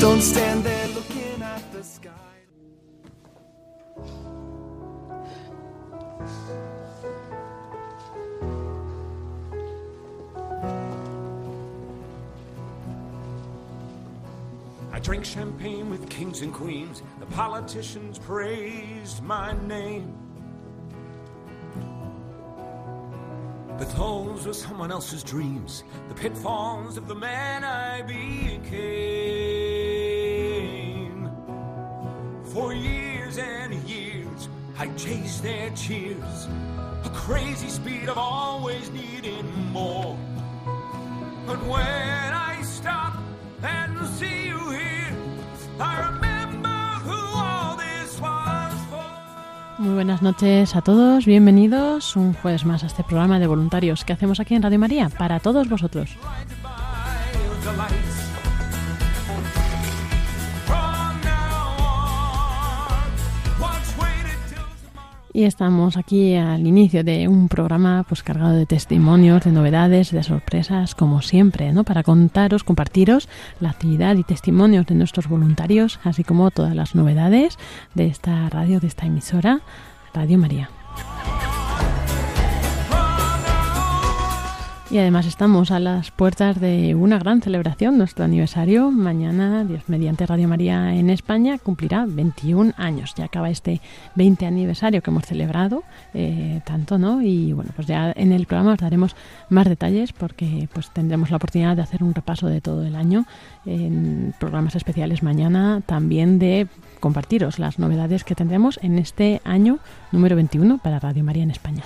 Don't stand there looking at the sky. I drank champagne with kings and queens. The politicians praised my name. But those were someone else's dreams, the pitfalls of the man I became. For years and years, I chased their cheers, a crazy speed of always needing more. But when I stop and see you here, I remember who all this was for. Muy buenas noches a todos, bienvenidos un jueves más a este programa de voluntarios que hacemos aquí en Radio María para todos vosotros. Y estamos aquí al inicio de un programa pues cargado de testimonios, de novedades, de sorpresas, como siempre, ¿no? Para contaros, compartiros la actividad y testimonios de nuestros voluntarios, así como todas las novedades de esta radio, de esta emisora, Radio María. Y además estamos a las puertas de una gran celebración, nuestro aniversario. Mañana, Dios mediante Radio María en España, cumplirá 21 años. Ya acaba este 20 aniversario que hemos celebrado, eh, tanto, ¿no? Y bueno, pues ya en el programa os daremos más detalles porque pues tendremos la oportunidad de hacer un repaso de todo el año en programas especiales mañana, también de compartiros las novedades que tendremos en este año número 21 para Radio María en España.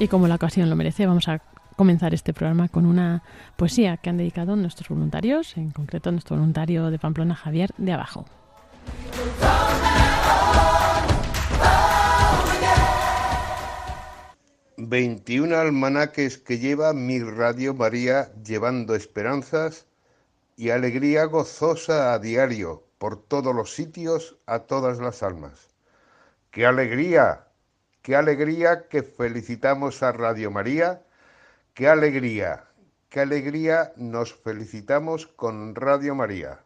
Y como la ocasión lo merece, vamos a comenzar este programa con una poesía que han dedicado nuestros voluntarios, en concreto nuestro voluntario de Pamplona, Javier de Abajo. 21 almanaques que lleva mi Radio María llevando esperanzas y alegría gozosa a diario por todos los sitios a todas las almas. ¡Qué alegría! ¡Qué alegría que felicitamos a Radio María! ¡Qué alegría! ¡Qué alegría nos felicitamos con Radio María!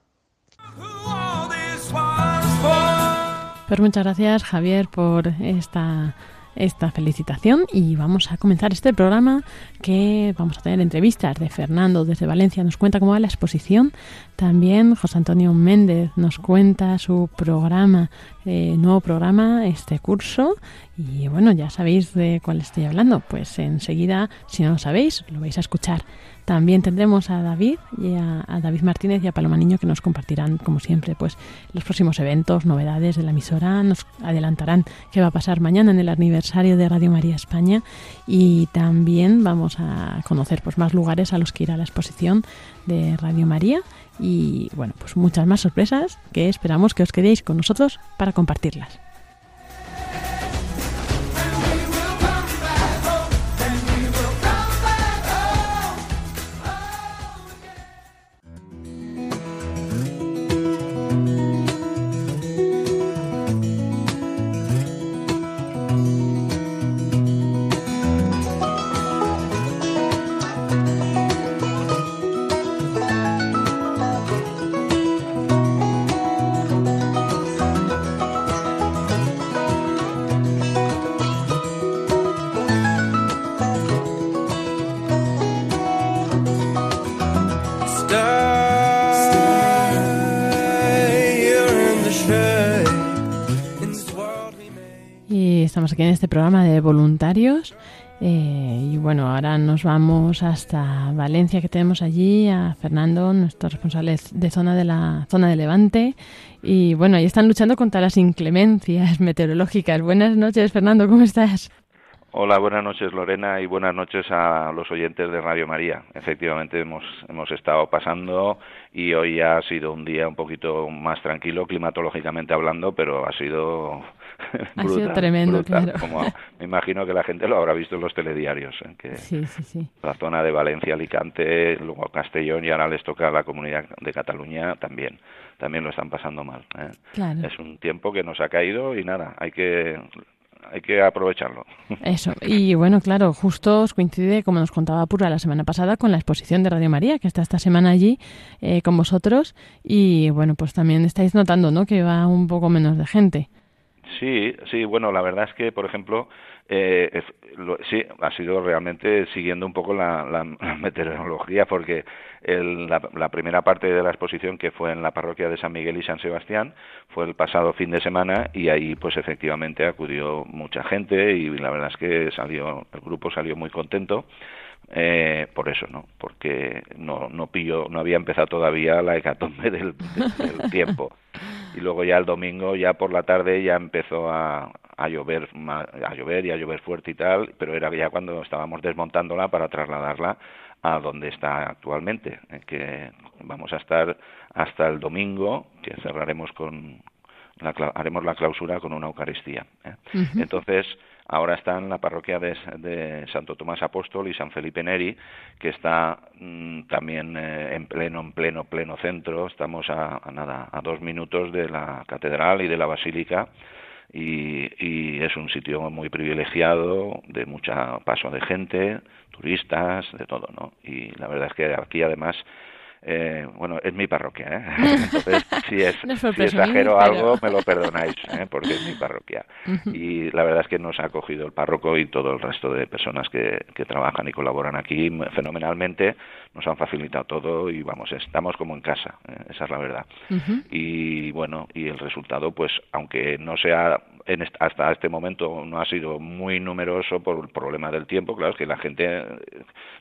Pues muchas gracias, Javier, por esta, esta felicitación. Y vamos a comenzar este programa que vamos a tener entrevistas de Fernando desde Valencia. Nos cuenta cómo va la exposición. También José Antonio Méndez nos cuenta su programa, eh, nuevo programa, este curso. Y bueno, ya sabéis de cuál estoy hablando. Pues enseguida, si no lo sabéis, lo vais a escuchar. También tendremos a David y a, David Martínez y a Paloma Niño que nos compartirán, como siempre, pues los próximos eventos, novedades de la emisora, nos adelantarán qué va a pasar mañana en el aniversario de Radio María España. Y también vamos a conocer pues más lugares a los que ir a la exposición de Radio María. Y bueno, pues muchas más sorpresas que esperamos que os quedéis con nosotros para compartirlas. Estamos aquí en este programa de voluntarios. eh, y bueno, ahora nos vamos hasta Valencia, que tenemos allí a Fernando, nuestro responsable de zona de la zona de Levante. Y bueno, ahí están luchando contra las inclemencias meteorológicas. Buenas noches, Fernando, ¿cómo estás? Hola, buenas noches Lorena y buenas noches a los oyentes de Radio María. Efectivamente hemos, hemos estado pasando y hoy ha sido un día un poquito más tranquilo climatológicamente hablando, pero ha sido ha sido tremendo, claro. Como me imagino que la gente lo habrá visto en los telediarios. ¿eh? que sí, sí, sí. La zona de Valencia, Alicante, luego Castellón y ahora les toca a la comunidad de Cataluña también. También lo están pasando mal. ¿eh? Claro. Es un tiempo que nos ha caído y nada, hay que hay que aprovecharlo. Eso, y bueno, claro, justo os coincide, como nos contaba Pura la semana pasada, con la exposición de Radio María, que está esta semana allí eh, con vosotros, y bueno, pues también estáis notando, ¿no?, que va un poco menos de gente. Sí, sí, bueno, la verdad es que, por ejemplo, eh, sí, ha sido realmente siguiendo un poco la, la, meteorología, porque el, la, la, primera parte de la exposición, que fue en la parroquia de San Miguel y San Sebastián, fue el pasado fin de semana y ahí, pues efectivamente, acudió mucha gente y la verdad es que salió, el grupo salió muy contento. Eh, por eso, ¿no? Porque no, no pillo, no había empezado todavía la hecatombe del, del tiempo y luego ya el domingo ya por la tarde ya empezó a, a llover a llover y a llover fuerte y tal pero era ya cuando estábamos desmontándola para trasladarla a donde está actualmente que vamos a estar hasta el domingo que cerraremos con la, haremos la clausura con una Eucaristía ¿eh? entonces ahora está en la parroquia de, Santo Tomás Apóstol y San Felipe Neri, que está mm, también eh, en pleno, en pleno, pleno centro. Estamos a, nada, a dos minutos de la catedral y de la basílica. Y, y, es un sitio muy privilegiado, de mucha paso de gente, turistas, de todo, ¿no? Y la verdad es que aquí además eh, bueno, es mi parroquia, ¿eh? Entonces, si, es, si exagero algo, me lo perdonáis, ¿eh? porque es mi parroquia. Y la verdad es que nos ha acogido el párroco y todo el resto de personas que, que trabajan y colaboran aquí fenomenalmente, nos han facilitado todo y vamos, estamos como en casa, ¿eh? esa es la verdad. Y bueno, y el resultado, pues, aunque no sea en hasta este momento no ha sido muy numeroso por el problema del tiempo. Claro, es que la gente eh,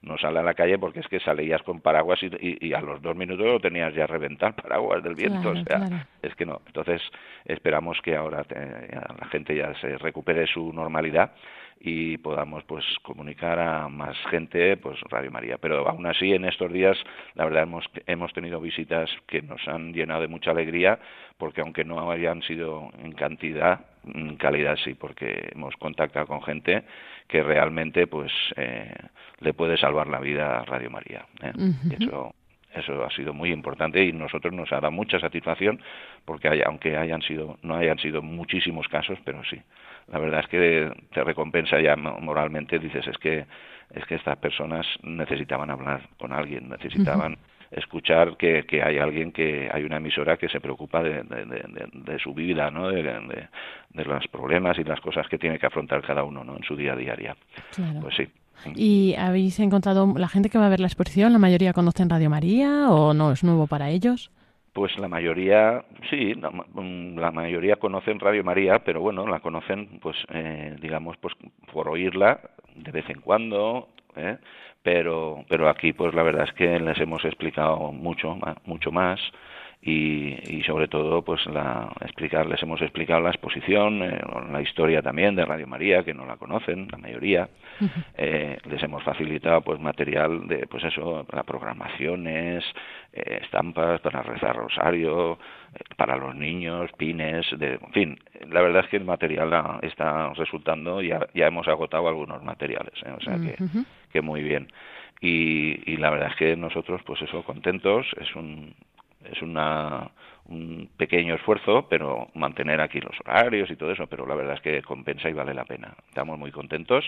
no sale a la calle porque es que salías con paraguas y, y, a los dos minutos lo tenías ya reventar paraguas del viento. o sea, es que no. Entonces esperamos que ahora la gente ya se recupere su normalidad y podamos pues comunicar a más gente pues Radio María pero aún así en estos días la verdad hemos hemos tenido visitas que nos han llenado de mucha alegría porque aunque no hayan sido en cantidad en calidad sí porque hemos contactado con gente que realmente pues eh, le puede salvar la vida a Radio María ¿eh? eso eso ha sido muy importante y nosotros nos ha dado mucha satisfacción porque aunque hayan sido no hayan sido muchísimos casos pero sí. La verdad es que te recompensa ya moralmente dices es que es que estas personas necesitaban hablar con alguien necesitaban escuchar que, que hay alguien que hay una emisora que se preocupa de, de, su vida no de, de, los problemas y las cosas que tiene que afrontar cada uno no en su día a día pues sí ¿Y habéis encontrado la gente que va a ver la exposición? ¿La mayoría conocen Radio María o no es nuevo para ellos? Pues la mayoría, sí, la, mm, la, mayoría conocen Radio María, pero bueno, la conocen, pues, eh, digamos, pues por oírla de vez en cuando, ¿eh? pero, pero aquí, pues la verdad es que les hemos explicado mucho, mucho más y, y sobre todo pues la explicar les hemos explicado la exposición eh, la historia también de Radio María que no la conocen la mayoría. Eh, les hemos facilitado pues material de pues eso las programaciones eh, estampas para rezar rosario eh, para los niños pines de en fin la verdad es que el material está resultando ya ya hemos agotado algunos materiales o sea que que muy bien. Y, y la verdad es que nosotros pues eso contentos es un es una, un pequeño esfuerzo, pero mantener aquí los horarios y todo eso, pero la verdad es que compensa y vale la pena. Estamos muy contentos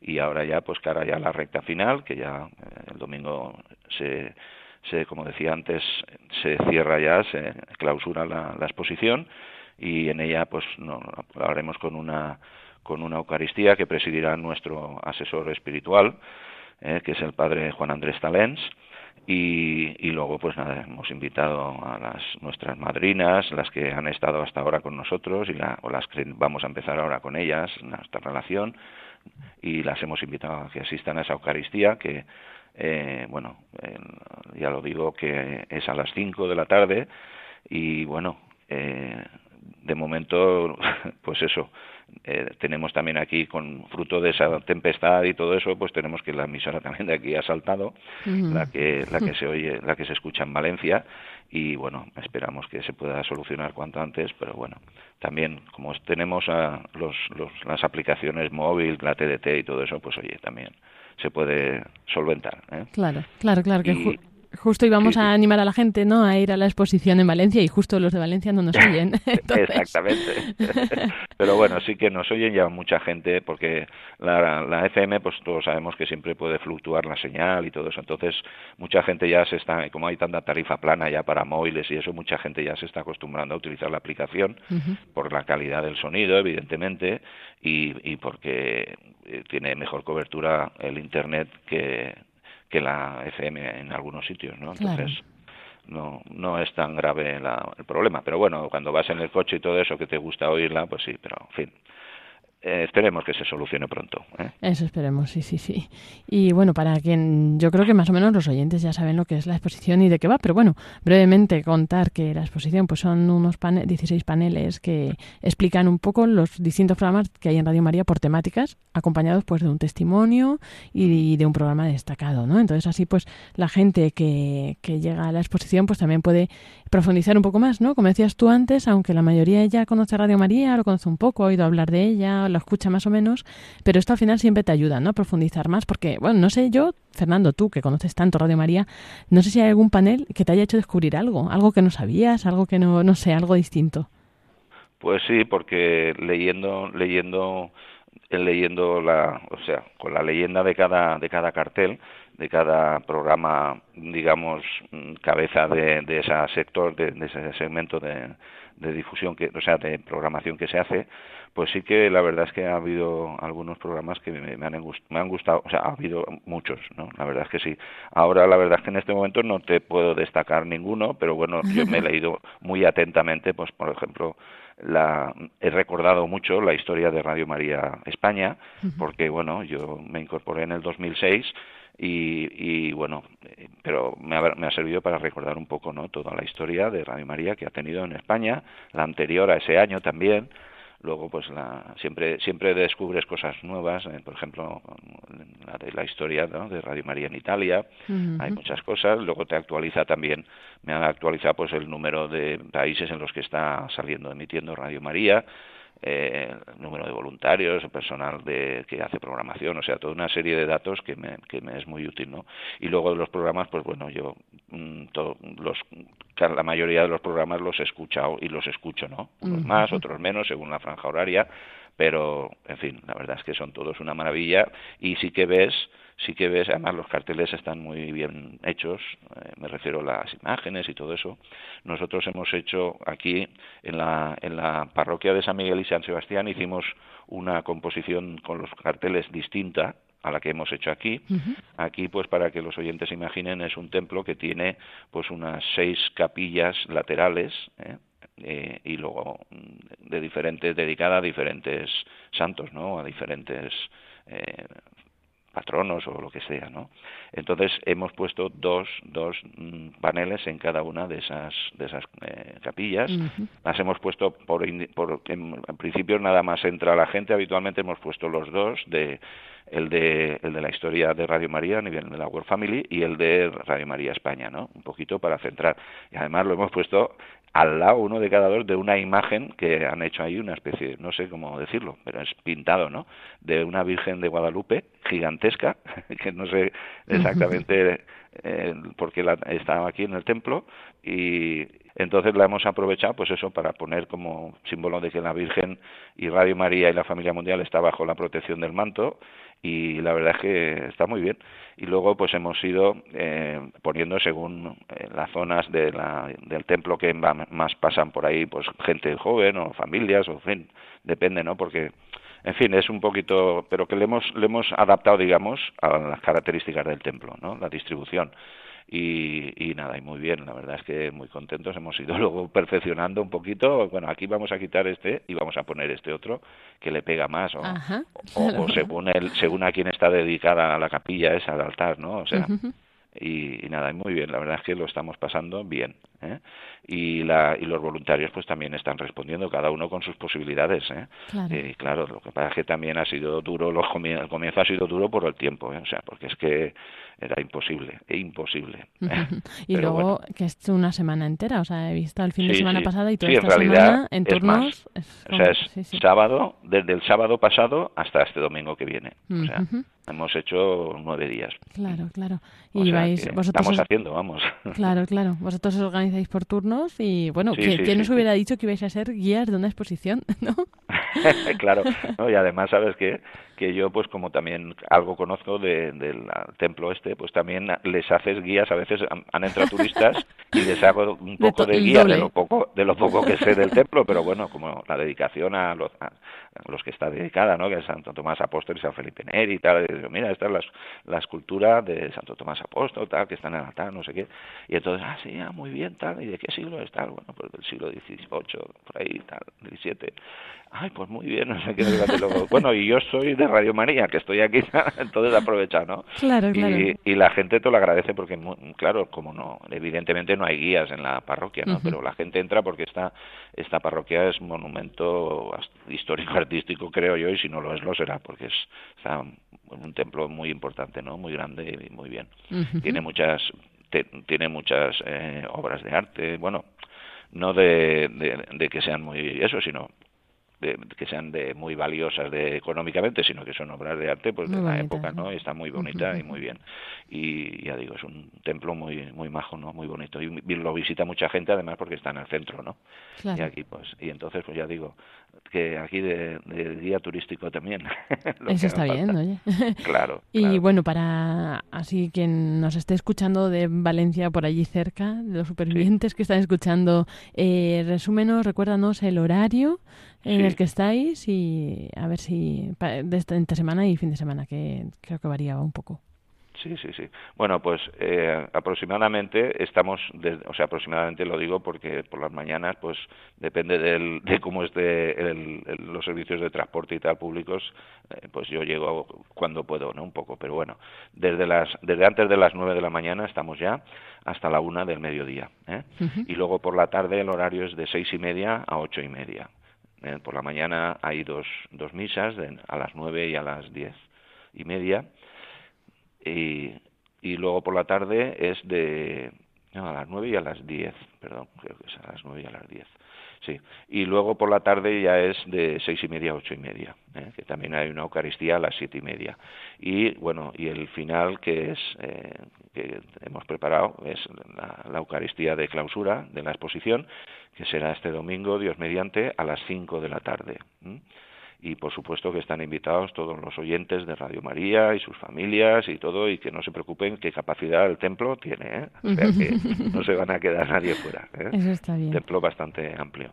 y ahora ya, pues cara ya la recta final, que ya eh, el domingo se, se, como decía antes, se cierra ya, se clausura la, exposición y en ella pues no, hablaremos con una con una Eucaristía que presidirá nuestro asesor espiritual, eh, que es el padre Juan Andrés Talens, y, y, luego pues nada hemos invitado a las nuestras madrinas las que han estado hasta ahora con nosotros y la, o las que vamos a empezar ahora con ellas nuestra relación y las hemos invitado a que asistan a esa Eucaristía que eh, bueno eh, ya lo digo que es a las 5 de la tarde y bueno eh, de momento, pues eso, eh, tenemos también aquí, con fruto de esa tempestad y todo eso, pues tenemos que la emisora también de aquí ha saltado, la que la que se oye, la que se escucha en Valencia y bueno, esperamos que se pueda solucionar cuanto antes, pero bueno, también como tenemos a los, los, las aplicaciones móvil, la TDT y todo eso, pues oye, también se puede solventar. ¿eh? Claro, claro, claro, que Justo íbamos a animar a la gente, ¿no? A ir a la exposición en Valencia y justo los de Valencia no nos oyen. Exactamente. Pero bueno, sí que nos oyen ya mucha gente porque la, la FM, pues todos sabemos que siempre puede fluctuar la señal y todo eso. Entonces, mucha gente ya se está, como hay tanta tarifa plana ya para móviles y eso, mucha gente ya se está acostumbrando a utilizar la aplicación por la calidad del sonido, evidentemente, y, y porque eh, tiene mejor cobertura el Internet que que la FM en algunos sitios, ¿no? Entonces no no es tan grave el problema, pero bueno, cuando vas en el coche y todo eso que te gusta oírla, pues sí, pero en fin, eh, esperemos que se solucione pronto. ¿eh? Eso esperemos, sí, sí, sí. Y bueno, para quien yo creo que más o menos los oyentes ya saben lo que es la exposición y de qué va, pero bueno, brevemente contar que la exposición pues son unos 16 paneles que explican un poco los distintos programas que hay en Radio María por temáticas, acompañados pues de un testimonio y de un programa destacado, ¿no? Entonces así pues la gente que, que llega a la exposición pues también puede profundizar un poco más, ¿no? Como decías tú antes, aunque la mayoría ya conoce Radio María, lo conoce un poco, ha oído hablar de ella, lo escucha más o menos, pero esto al final siempre te ayuda, ¿no? A profundizar más, porque, bueno, no sé yo, Fernando, tú que conoces tanto Radio María, no sé si hay algún panel que te haya hecho descubrir algo, algo que no sabías, algo que no, no sé, algo distinto. Pues sí, porque leyendo, leyendo, leyendo la, o sea, con la leyenda de cada, de cada cartel, de cada programa, digamos, cabeza de, de ese sector, de, de ese segmento de, de difusión, que, o sea, de programación que se hace, pues sí que la verdad es que ha habido algunos programas que me, han, me han gustado, o sea, ha habido muchos, ¿no? La verdad es que sí. Ahora la verdad es que en este momento no te puedo destacar ninguno, pero bueno, yo me he leído muy atentamente, pues por ejemplo, la, he recordado mucho la historia de Radio María España, porque bueno, yo me incorporé en el 2006 y, y bueno, pero me ha, me ha, servido para recordar un poco no toda la historia de Radio María que ha tenido en España, la anterior a ese año también, luego pues la, siempre siempre descubres cosas nuevas eh, por ejemplo la de la historia de Radio María en Italia. Hay muchas cosas. Luego te actualiza también me han actualizado pues el número de países en los que está saliendo emitiendo Radio María eh, número de voluntarios, personal de, que hace programación, o sea, toda una serie de datos que me, que me es muy útil, ¿no? Y luego de los programas, pues bueno, yo mm, los, la mayoría de los programas los he escuchado y los escucho, ¿no? Unos más, otros menos, según la franja horaria, pero, en fin, la verdad es que son todos una maravilla y sí que ves sí que ves, además los carteles están muy bien hechos, eh, me refiero a las imágenes y todo eso. Nosotros hemos hecho aquí en la, en la parroquia de San Miguel y San Sebastián, hicimos una composición con los carteles distinta a la que hemos hecho aquí. Aquí, pues para que los oyentes imaginen, es un templo que tiene pues unas seis capillas laterales, ¿eh? Eh, y luego mm, de diferentes dedicada a diferentes santos no a diferentes eh, patronos o lo que sea, ¿no? Entonces hemos puesto dos, dos mm, paneles en cada una de esas, de esas eh, capillas. Las hemos puesto por, por en, principio nada más entra la gente. Habitualmente hemos puesto los dos de el de el de la historia de Radio María a nivel de la World Family y el de Radio María España, ¿no? Un poquito para centrar. Y además lo hemos puesto al lado uno de cada dos de una imagen que han hecho ahí una especie, no sé cómo decirlo, pero es pintado, ¿no? De una Virgen de Guadalupe gigantesca, que no sé exactamente eh, por qué la, estaba aquí en el templo y entonces la hemos aprovechado pues eso para poner como símbolo de que la Virgen y Radio María y la familia mundial está bajo la protección del manto y la verdad es que está muy bien. Y luego pues hemos ido eh, poniendo según eh, las zonas de la, del templo que más pasan por ahí pues gente joven o familias o en fin depende no porque en fin es un poquito pero que le hemos le hemos adaptado digamos a las características del templo no la distribución y, nada, y muy bien, la verdad es que muy contentos, hemos ido luego perfeccionando un poquito, bueno, aquí vamos a quitar este y vamos a poner este otro que le pega más, o, o, según, el, según a quien está dedicada a la capilla esa, al altar, ¿no? O sea, y, nada, muy bien, la verdad es que lo estamos pasando bien. ¿eh? Y, la, y los voluntarios pues también están respondiendo, cada uno con sus posibilidades. ¿eh? Claro. Y claro, lo que pasa es que también ha sido duro, los el comienzo ha sido duro por el tiempo, ¿eh? o sea, porque es que era imposible, e imposible. ¿eh? y Pero luego bueno. que es una semana entera, o sea, he visto el fin de semana sí. pasado y toda Sí, en esta realidad semana en turnos. es O sea, es sábado, desde el sábado pasado hasta este domingo que viene. O sea, hemos hecho nueve días. Claro, claro. Y vais, vosotros estamos os- haciendo, vamos. Claro, claro. Vosotros os organizáis por turnos y, bueno, Sí, ¿quién, sí, quién sí, os sí. hubiera dicho que ibais a ser guías de una exposición, no? claro, ¿no? y además sabes que que yo pues como también algo conozco de- del templo este, pues también les haces guías, a veces han, entrado turistas y les hago un poco de guía de lo poco de lo poco que sé del templo, pero bueno, como la dedicación a los, a los que está dedicada, ¿no? Que es Santo Tomás Apóstol y San Felipe Neri y tal, y digo, mira, esta es la, la escultura de Santo Tomás Apóstol, tal, que está en el altar, no sé qué, y entonces, ah, sí, ah, muy bien, tal, ¿y de qué siglo es tal? Bueno, pues del siglo XVIII, por ahí, tal, XVII. Ay, pues muy bien, no sé qué. Bueno, y yo soy de Radio María, que estoy aquí, entonces aprovecha, ¿no? Claro, claro. Y, y la gente te lo agradece porque, claro, como no, evidentemente no hay guías en la parroquia, ¿no? Pero la gente entra porque esta, esta parroquia es monumento histórico-artístico, creo yo, y si no lo es, lo será, porque es está un templo muy importante, ¿no? Muy grande y muy bien. Tiene muchas, te- tiene muchas eh, obras de arte, bueno, no de, de, de que sean muy eso, sino de, que sean de muy valiosas de económicamente, sino que son obras de arte pues Muy de la época, ¿no? Y está muy bonita y muy bien. Y ya digo, es un templo muy muy majo, ¿no? Muy bonito y lo visita mucha gente además porque está en el centro, ¿no? Y Claro. aquí pues y entonces pues ya digo que aquí de, de guía turístico también. Eso está bien, oye. Claro. Y claro. bueno, para así quien nos esté escuchando de Valencia por allí cerca, de los supervivientes que están escuchando, eh, resúmenos, recuérdanos el horario en Sí. el que estáis y a ver si pa- de esta entre semana y fin de semana, que creo que variaba un poco. Sí, sí, sí. Bueno, pues eh, aproximadamente estamos, o sea, aproximadamente lo digo porque por las mañanas, pues depende del, de cómo esté el- el- los servicios de transporte y tal públicos, eh, pues yo llego cuando puedo, ¿no? Un poco, pero bueno, desde las, desde antes de las nueve de la mañana estamos ya hasta la una del mediodía, ¿eh? Y luego por la tarde el horario es de seis y media a ocho y media. Eh, por la mañana hay dos, dos misas de- a las nueve y a las diez y media y, y luego por la tarde es de no, a las nueve y a las diez, perdón, creo que es a las nueve y a las diez. Sí, y luego por la tarde ya es de seis y media a ocho y media, ¿eh? que también hay una Eucaristía a las siete y media. Y bueno, y el final que es eh, que hemos preparado es la, Eucaristía de clausura de la exposición, que será este domingo, Dios mediante, a las cinco de la tarde. Y por supuesto que están invitados todos los oyentes de Radio María y sus familias y todo y que no se preocupen que capacidad el templo tiene, ¿eh? o sea que no se van a quedar nadie fuera, ¿eh? Eso está bien. templo bastante amplio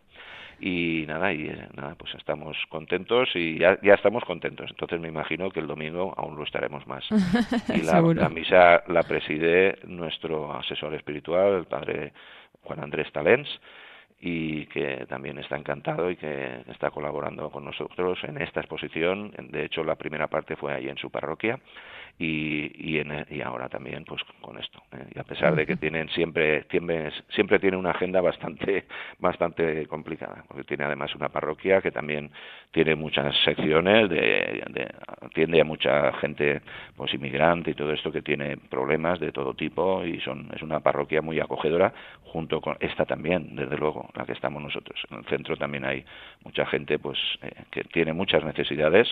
y nada y eh, nada pues estamos contentos y ya, ya estamos contentos entonces me imagino que el domingo aún lo estaremos más y la misa la preside nuestro asesor espiritual el padre Juan Andrés Talens y que también está encantado y que está colaborando con nosotros en esta exposición. De hecho, la primera parte fue ahí en su parroquia y, y, en- y ahora también pues con esto. ¿eh? Y a pesar de que tienen siempre, siempre, siempre tiene una agenda bastante, bastante complicada, porque tiene además una parroquia que también tiene muchas secciones, de, de- atiende a mucha gente pues inmigrante y todo esto que tiene problemas de todo tipo y son es una parroquia muy acogedora junto con esta también, desde luego, la que estamos nosotros. En el centro también hay mucha gente pues eh, que tiene muchas necesidades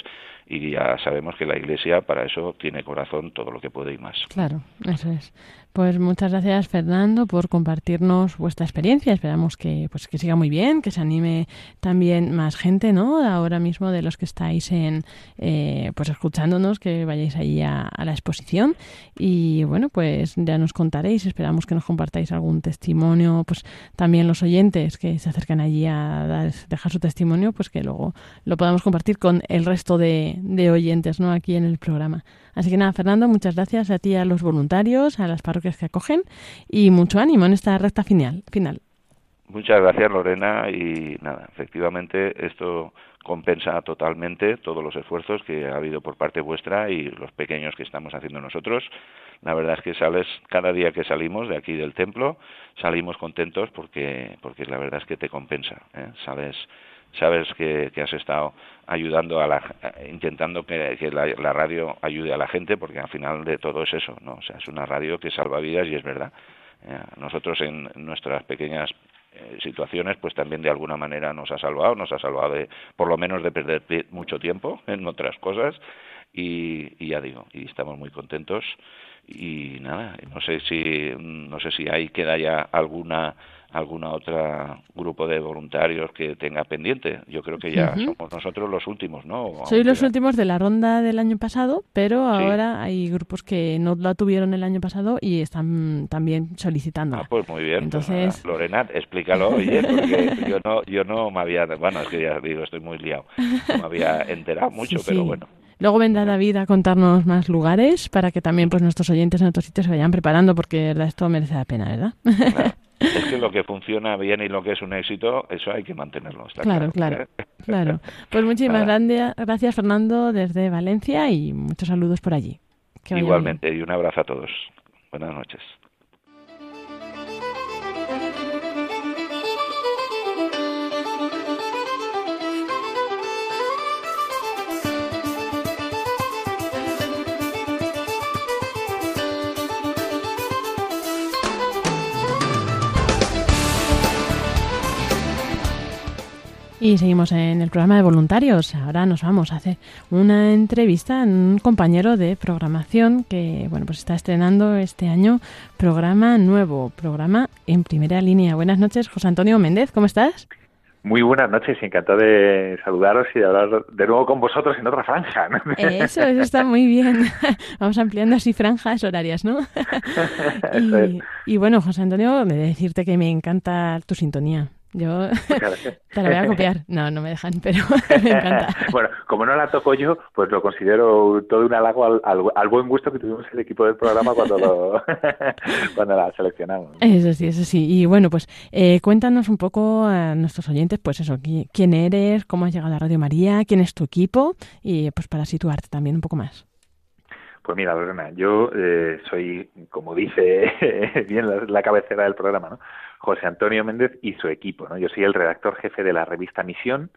y ya sabemos que la Iglesia para eso tiene corazón todo lo que puede y más. Claro, eso es. Pues muchas gracias Fernando por compartirnos vuestra experiencia. Esperamos que pues que siga muy bien, que se anime también más gente, ¿no? Ahora mismo de los que estáis en eh, pues escuchándonos, que vayáis allí a, la exposición y bueno pues ya nos contaréis. Esperamos que nos compartáis algún testimonio, pues también los oyentes que se acercan allí a dar- dejar su testimonio, pues que luego lo podamos compartir con el resto de, de oyentes, ¿no? Aquí en el programa. Así que nada, Fernando, muchas gracias a ti, a los voluntarios, a las parroquias que acogen y mucho ánimo en esta recta final. final. Muchas gracias Lorena y nada, efectivamente esto compensa totalmente todos los esfuerzos que ha habido por parte vuestra y los pequeños que estamos haciendo nosotros. La verdad es que sales cada día que salimos de aquí del templo, salimos contentos porque porque la verdad es que te compensa, ¿eh? sales sabes que, has estado ayudando a la intentando que, la, radio ayude a la gente porque al final de todo es eso no o sea es una radio que salva vidas y es verdad. Eh, nosotros en nuestras pequeñas eh, situaciones, pues también de alguna manera nos ha salvado, nos ha salvado de, por lo menos de perder mucho tiempo en otras cosas. Y, y ya digo, y estamos muy contentos. Y nada, no sé si no sé si ahí queda ya alguna alguna otra grupo de voluntarios que tenga pendiente. Yo creo que ya somos nosotros los últimos, ¿no? Soy los últimos de la ronda del año pasado, pero ahora hay grupos que no la tuvieron el año pasado y están también solicitando. Ah, pues muy bien. Pues Entonces, Lorena, explícalo, oye, porque yo no yo no me había, bueno, es que ya digo, estoy muy liado. No me había enterado mucho, pero bueno. Luego vendrá David a contarnos más lugares para que también pues nuestros oyentes en otros sitios se vayan preparando porque esto merece la pena, ¿verdad? Es que lo que funciona bien y lo que es un éxito, eso hay que mantenerlo. claro, claro, claro, Pues muchísimas gracias, Fernando, desde Valencia y muchos saludos por allí. Igualmente, y un abrazo a todos. Buenas noches. Y seguimos en el programa de voluntarios. Ahora nos vamos a hacer una entrevista a un compañero de programación que bueno pues está estrenando este año programa nuevo, programa en primera línea. Buenas noches, José Antonio Méndez, ¿cómo estás? Muy buenas noches, encantado de saludaros y de hablar de nuevo con vosotros en otra franja. Eso, eso está muy bien. Vamos ampliando así franjas horarias, ¿no? y, y bueno, José Antonio, de decirte que me encanta tu sintonía. Yo te la voy a copiar. No, no me dejan, pero me encanta. bueno, como no la toco yo, pues lo considero todo un halago al, buen gusto que tuvimos el equipo del programa cuando, lo, cuando la seleccionamos. Eso sí, eso sí. Y bueno, pues eh, cuéntanos un poco a nuestros oyentes, pues eso, quién eres, cómo has llegado a Radio María, quién es tu equipo y pues para situarte también un poco más. Pues mira, Lorena, yo eh, soy, como dice bien la, cabecera del programa, ¿no? José Antonio Méndez y su equipo. ¿no? Yo soy el redactor jefe de la revista Misión.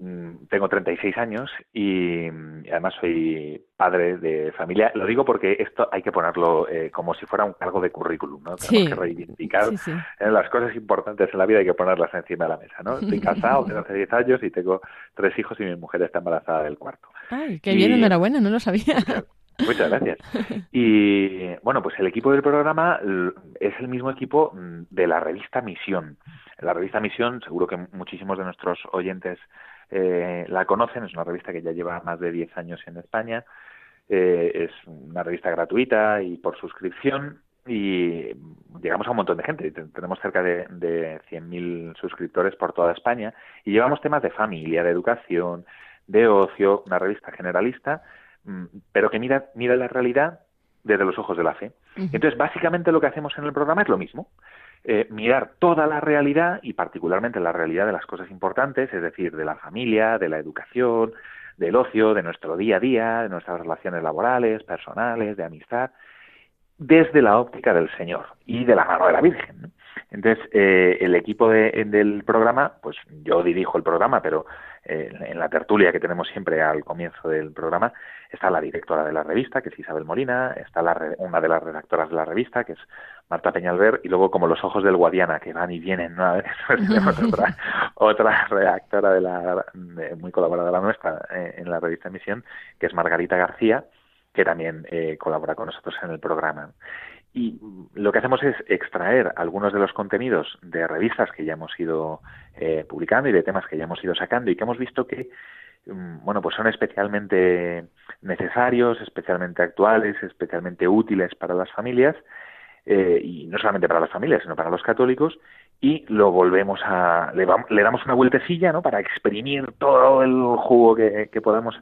Mm, tengo 36 años y, además soy padre de familia. Lo digo porque esto hay que ponerlo eh, como si fuera un cargo de currículum, ¿no? Tenemos que reivindicar eh, las cosas importantes en la vida, hay que ponerlas encima de la mesa, ¿no? Estoy casado, tengo hace 10 años y tengo tres hijos y mi mujer está embarazada del cuarto. Ay, qué bien, enhorabuena, no lo sabía. Muchas gracias. Y bueno, pues el equipo del programa es el mismo equipo mm, de la revista Misión. La revista Misión, seguro que muchísimos de nuestros oyentes eh, la conocen, es una revista que ya lleva más de 10 años en España. Eh, es una revista gratuita y por suscripción y llegamos a un montón de gente. Tenemos cerca de, de 100.000 suscriptores por toda España y llevamos temas de familia, de educación, de ocio, una revista generalista pero que mira, mira la realidad desde los ojos de la fe. Entonces, básicamente lo que hacemos en el programa es lo mismo. Eh, mirar toda la realidad y particularmente la realidad de las cosas importantes, es decir, de la familia, de la educación, del ocio, de nuestro día a día, de nuestras relaciones laborales, personales, de amistad, desde la óptica del Señor y de la mano de la Virgen. Entonces, eh, el equipo del programa, pues yo dirijo el programa, pero eh, en la tertulia que tenemos siempre al comienzo del programa, está la directora de la revista, que es Isabel Molina, está la, una de las redactoras de la revista, que es Marta Peñalver, y luego como los ojos del Guadiana, que van y vienen, ¿no? otra, otra redactora de la, muy colaboradora nuestra eh, en la revista Emisión, que es Margarita García, que también eh, colabora con nosotros en el programa. Y lo que hacemos es extraer algunos de los contenidos de revistas que ya hemos ido eh, publicando y de temas que ya hemos ido sacando y que hemos visto que mm, bueno, pues son especialmente necesarios, especialmente actuales, especialmente útiles para las familias, eh, y no solamente para las familias, sino para los católicos, y lo volvemos a, le, le damos una vueltecilla, ¿no? Para exprimir todo el jugo que, que podamos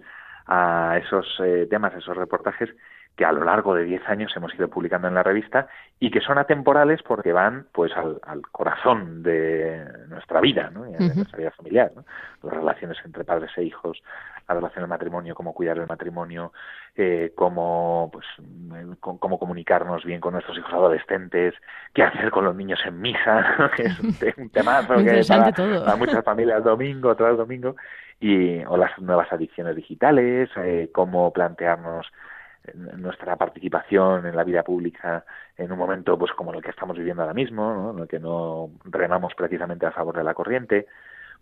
a esos eh, temas, esos reportajes, que a lo largo de 10 años hemos ido publicando en la revista y que son atemporales porque van pues al, corazón de nuestra vida, ¿no? de nuestra vida familiar, ¿no? las relaciones entre padres e hijos, la relación del matrimonio, cómo cuidar el matrimonio, eh, cómo pues cómo comunicarnos bien con nuestros hijos adolescentes, qué hacer con los niños en misa, que es un, temazo que para, para, muchas familias domingo tras domingo y o las nuevas adicciones digitales, eh, cómo plantearnos nuestra participación en la vida pública en un momento pues como el que estamos viviendo ahora mismo, en el que no remamos precisamente a favor de la corriente,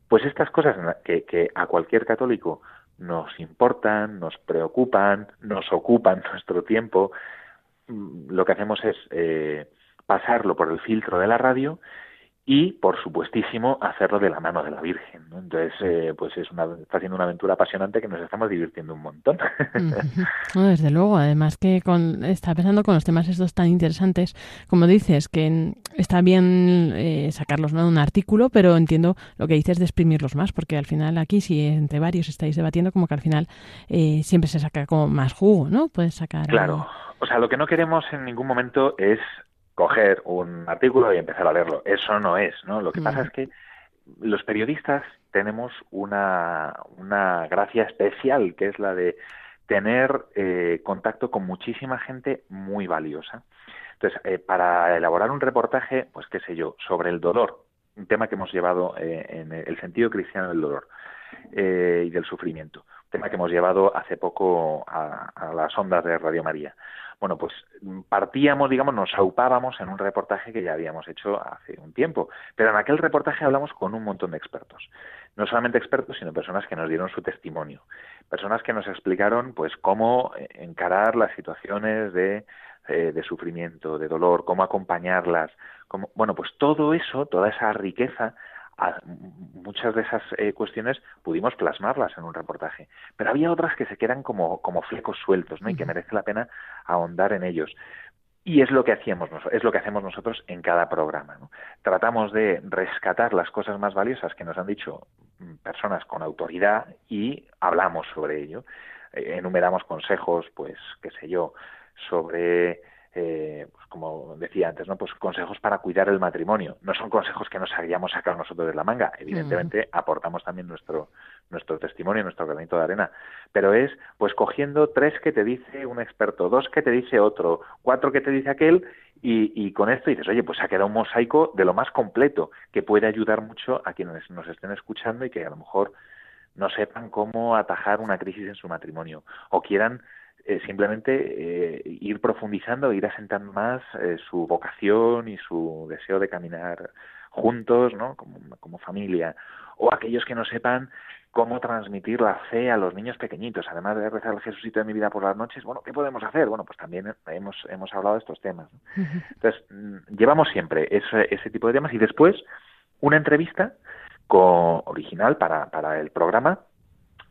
pues estas cosas que, que a cualquier católico nos importan, nos preocupan, nos ocupan nuestro tiempo, mm, lo que hacemos es eh, pasarlo por el filtro de la radio y por supuestísimo hacerlo de la mano de la Virgen entonces eh, pues es una está siendo una aventura apasionante que nos estamos divirtiendo un montón. Desde luego además que con está pensando con los temas estos tan interesantes como dices que está bien eh, sacarlos no un artículo pero entiendo lo que dices de exprimirlos más porque al final aquí si entre varios estáis debatiendo como que al final eh, siempre se saca como más jugo no puedes sacar claro. o sea lo que no queremos en ningún momento es coger un artículo y empezar a leerlo. Eso no es, ¿no? Lo que pasa es que los periodistas tenemos una, una gracia especial, que es la de tener eh, contacto con muchísima gente muy valiosa. Entonces, eh, para elaborar un reportaje, pues qué sé yo, sobre el dolor, un tema que hemos llevado eh, en el sentido cristiano del dolor y del sufrimiento, un tema que hemos llevado hace poco a, a las ondas de Radio María bueno, pues partíamos, digamos, nos aupábamos en un reportaje que ya habíamos hecho hace un tiempo. Pero en aquel reportaje hablamos con un montón de expertos. No solamente expertos, sino personas que nos dieron su testimonio. Personas que nos explicaron, pues, cómo eh, encarar las situaciones de, eh, de sufrimiento, de dolor, cómo acompañarlas. Cómo... Bueno, pues todo eso, toda esa riqueza muchas de esas eh, cuestiones pudimos plasmarlas en un reportaje, pero había otras que se quedan como, como flecos sueltos, ¿no? Y que merece la pena ahondar en ellos. Y es lo que hacíamos, es lo que hacemos nosotros en cada programa. ¿no? Tratamos de rescatar las cosas más valiosas que nos han dicho mm, personas con autoridad y hablamos sobre ello. Eh, enumeramos consejos, pues, qué sé yo, sobre eh, pues como decía antes, ¿no? Pues consejos para cuidar el matrimonio. No son consejos que nos hayamos sacado nosotros de la manga. Evidentemente, aportamos también nuestro, nuestro testimonio, nuestro granito de arena. Pero es, pues cogiendo tres que te dice un experto, dos que te dice otro, cuatro que te dice aquel, y, y con esto dices, oye, pues ha quedado un mosaico de lo más completo, que puede ayudar mucho a quienes nos estén escuchando y que a lo mejor no sepan cómo atajar una crisis en su matrimonio o quieran eh, simplemente eh, ir profundizando, ir asentando más eh, su vocación y su deseo de caminar juntos, ¿no? Como, como familia. O aquellos que no sepan cómo transmitir la fe a los niños pequeñitos, además de rezar el Jesucito de mi vida por las noches, bueno, ¿qué podemos hacer? Bueno, pues también hemos, hemos hablado de estos temas. Entonces, mm, llevamos siempre ese, ese tipo de temas y después una entrevista con, original para, para el programa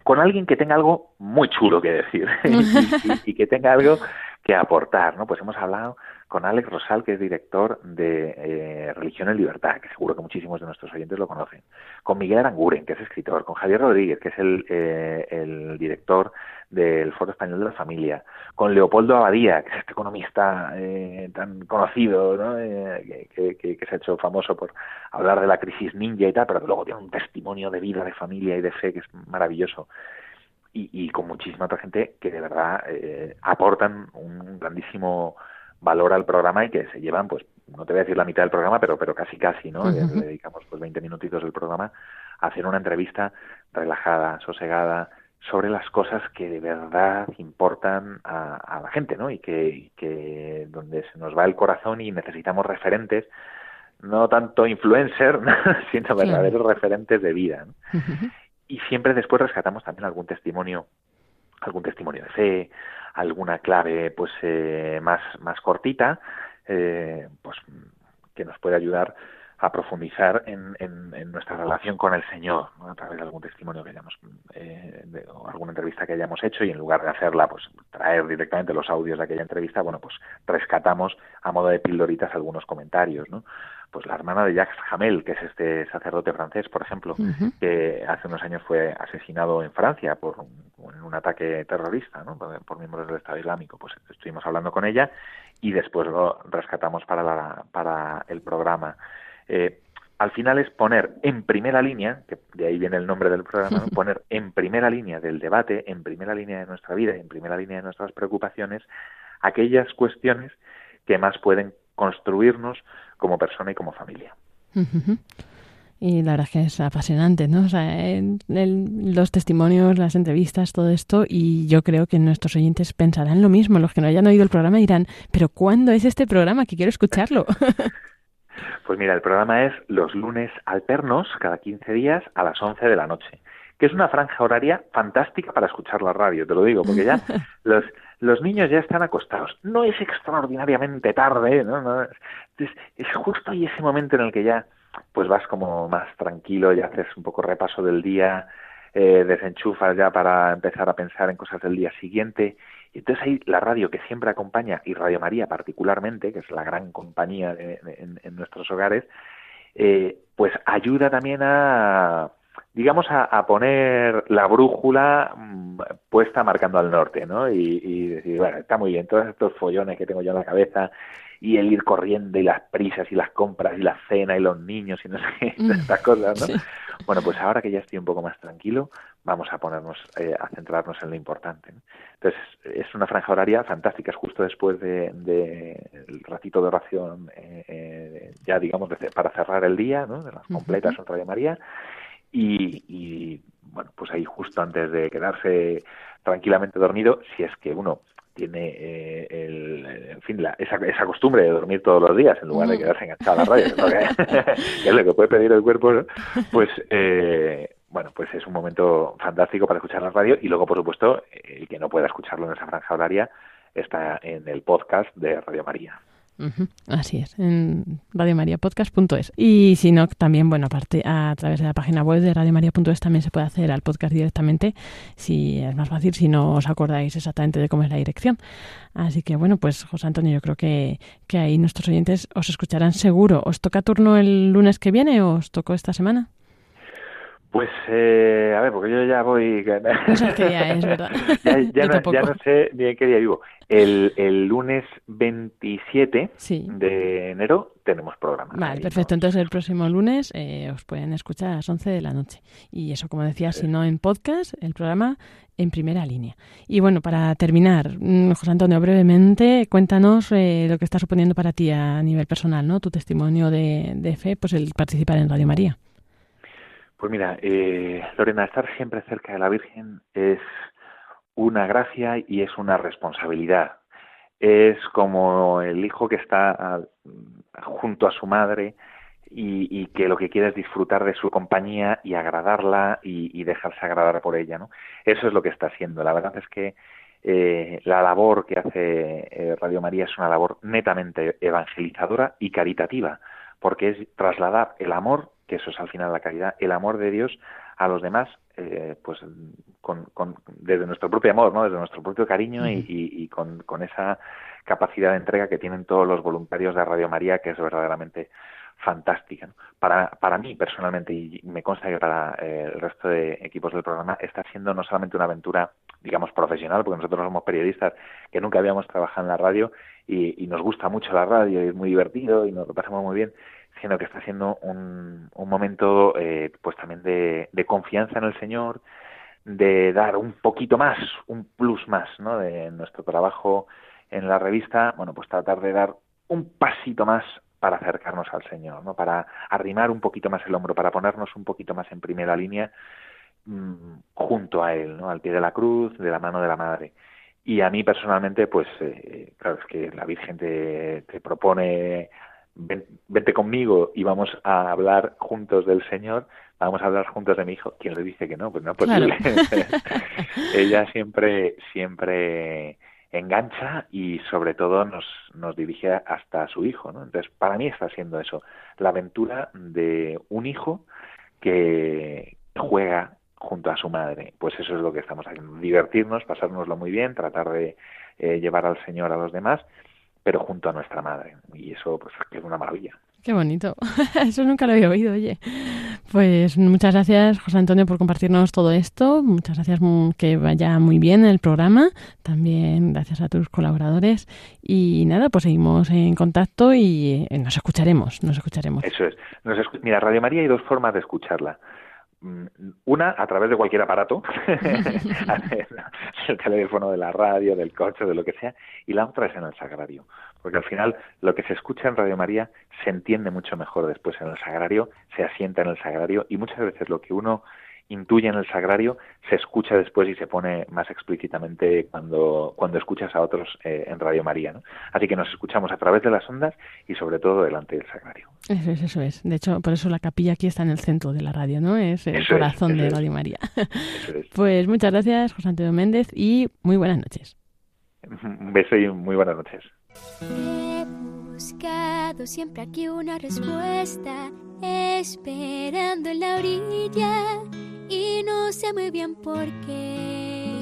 con alguien que tenga algo muy chulo que decir y, que tenga algo que aportar, ¿no? Pues hemos hablado con Alex Rosal, que es director de eh, Religión en Libertad, que seguro que muchísimos de nuestros oyentes lo conocen, con Miguel Aranguren, que es escritor, con Javier Rodríguez, que es el, eh, el director del Foro Español de la Familia, con Leopoldo Abadía, que es este economista eh, tan conocido, ¿no? Eh, que, que, que, se ha hecho famoso por hablar de la crisis ninja y tal, pero que luego tiene un testimonio de vida, de familia y de fe que es maravilloso. Y, y con muchísima otra gente que de verdad eh, aportan un grandísimo valor al programa y que se llevan, pues, no te voy a decir la mitad del programa, pero, pero casi casi, ¿no? Le dedicamos pues 20 minutitos del programa a hacer una entrevista relajada, sosegada, sobre las cosas que de verdad importan a, la gente, ¿no? Y que, que, donde se nos va el corazón y necesitamos referentes, no tanto influencer, sino verdaderos referentes de vida. Y siempre después rescatamos también algún testimonio, algún testimonio de fe, alguna clave pues eh, más, más cortita, eh, pues que nos puede ayudar a profundizar en, en, nuestra relación con el Señor, a través de algún testimonio que hayamos, eh, o alguna entrevista que hayamos hecho, y en lugar de hacerla, pues traer directamente los audios de aquella entrevista, bueno, pues rescatamos a modo de pildoritas algunos comentarios, ¿no? Pues la hermana de Jacques Hamel, que es este sacerdote francés, por ejemplo, que hace unos años fue asesinado en Francia por un, en un ataque terrorista ¿no? por, miembros del Estado Islámico. Pues estuvimos hablando con ella y después lo rescatamos para, la, para el programa. Eh, al final es poner en primera línea, que de ahí viene el nombre del programa, poner en primera línea del debate, en primera línea de nuestra vida, en primera línea de nuestras preocupaciones, aquellas cuestiones que más pueden construirnos como persona y como familia. Y la verdad es que es apasionante, ¿no? O sea, los testimonios, las entrevistas, todo esto, y yo creo que nuestros oyentes pensarán lo mismo. Los que no hayan oído el programa dirán, pero ¿cuándo es este programa? Que quiero escucharlo. Pues mira, el programa es los lunes alternos, cada 15 días, a las 11 de la noche, que es una franja horaria fantástica para escuchar la radio, te lo digo, porque ya los, los niños ya están acostados. No es extraordinariamente tarde, ¿no? no es, es justo ahí ese momento en el que ya pues vas como más tranquilo y haces un poco repaso del día, eh, desenchufas ya para empezar a pensar en cosas del día siguiente. Y entonces ahí la radio que siempre acompaña, y Radio María particularmente, que es la gran compañía en, nuestros hogares, eh, pues ayuda también a, digamos, a, poner la brújula mm, puesta marcando al norte, ¿no? Y, y, decir, bueno, está muy bien, todos estos follones que tengo yo en la cabeza y el ir corriendo y las prisas y las compras y la cena y los niños y no sé qué, mm, estas cosas, ¿no? Bueno, pues ahora que ya estoy un poco más tranquilo, vamos a ponernos, eh, a centrarnos en lo importante. Entonces, es una franja horaria fantástica, es justo después del de, ratito de oración, eh, eh, ya digamos, para cerrar el día, ¿no? De las completas en Radio María, y, y, bueno, pues ahí justo antes de quedarse tranquilamente dormido, si es que uno tiene eh, el, en fin, la, esa, esa costumbre de dormir todos los días en lugar de mm. quedarse enganchado a la radio, que, es lo que puede pedir el cuerpo, pues eh, bueno, pues es un momento fantástico para escuchar la radio y luego, por supuesto, el que no pueda escucharlo en esa franja horaria está en el podcast de Radio María. Así es, en radiomariapodcast.es. Y si no, también, bueno, aparte a través de la página web de radiomaria.es también se puede hacer al podcast directamente, si es más fácil, si no os acordáis exactamente de cómo es la dirección. Así que, bueno, pues José Antonio, yo creo que, que ahí nuestros oyentes os escucharán seguro. ¿Os toca turno el lunes que viene o os tocó esta semana? Pues, eh, a ver, porque yo ya voy... Pues es que ya es verdad. ya, no, sé bien qué día vivo. El, el lunes 27 de enero tenemos programa. Vale, perfecto. Entonces el próximo lunes eh, os pueden escuchar a las 11 de la noche. Y eso, como decía, si no en podcast, el programa en primera línea. Y bueno, para terminar, mm, José Antonio, brevemente, cuéntanos eh, lo que está suponiendo para ti a nivel personal, ¿no? Tu testimonio de, de fe, pues el participar en Radio María. Pues mira, eh, Lorena, estar siempre cerca de la Virgen es una gracia y es una responsabilidad. Es como el hijo que está junto a su madre y, que lo que quiere es disfrutar de su compañía y agradarla y, dejarse agradar por ella, ¿no? Eso es lo que está haciendo. La verdad es que eh, la labor que hace eh, Radio María es una labor netamente evangelizadora y caritativa, porque es trasladar el amor que eso es al final la caridad, el amor de Dios a los demás, eh, pues con, desde nuestro propio amor, ¿no? desde nuestro propio cariño y, con, esa capacidad de entrega que tienen todos los voluntarios de Radio María, que es verdaderamente fantástica. Para, para mí, personalmente, y me consta que para eh, el resto de equipos del programa, está siendo no solamente una aventura, digamos, profesional, porque nosotros somos periodistas que nunca habíamos trabajado en la radio y, y nos gusta mucho la radio y es muy divertido y nos lo pasamos muy bien, sino que está siendo un, un momento eh, pues también de, confianza en el Señor, de dar un poquito más, un plus más, ¿no? De nuestro trabajo en la revista, bueno, pues tratar de dar un pasito más para acercarnos al Señor, ¿no? Para arrimar un poquito más el hombro, para ponernos un poquito más en primera línea mm, junto a Él, ¿no? Al pie de la cruz, de la mano de la Madre. Y a mí personalmente, pues, eh, claro, es que la Virgen te, te propone vente conmigo y vamos a hablar juntos del Señor, vamos a hablar juntos de mi hijo. ¿Quién le dice que no? Pues no es posible. Ella siempre, siempre engancha y sobre todo nos, nos dirige hasta su hijo, ¿no? Entonces, para mí está siendo eso, la aventura de un hijo que juega junto a su madre. Pues eso es lo que estamos haciendo, divertirnos, pasárnoslo muy bien, tratar de eh, llevar al Señor a los demás pero junto a nuestra madre. Y eso pues, es una maravilla. Qué bonito. Eso nunca lo había oído, oye. Pues muchas gracias, José Antonio, por compartirnos todo esto. Muchas gracias, mm, que vaya muy bien el programa. También gracias a tus colaboradores. Y nada, pues seguimos en contacto y eh, nos escucharemos, nos escucharemos. Eso es. Mira, Radio María hay dos formas de escucharla. Mm, una a través de cualquier aparato, el teléfono, de la radio, del coche, de lo que sea, y la otra es en el sagrario, porque al final lo que se escucha en Radio María se entiende mucho mejor después en el sagrario, se asienta en el sagrario y muchas veces lo que uno intuye en el sagrario se escucha después y se pone más explícitamente cuando, cuando escuchas a otros eh, en Radio María. ¿no? Así que nos escuchamos a través de las ondas y sobre todo delante del sagrario. Eso es, eso es. De hecho, por eso la capilla aquí está en el centro de la radio, ¿no? Es el corazón de Radio María. Pues muchas gracias, José Antonio Méndez, y muy buenas noches. Un beso y muy buenas noches. Siempre aquí una respuesta, esperando en la orilla y no sé muy bien por qué.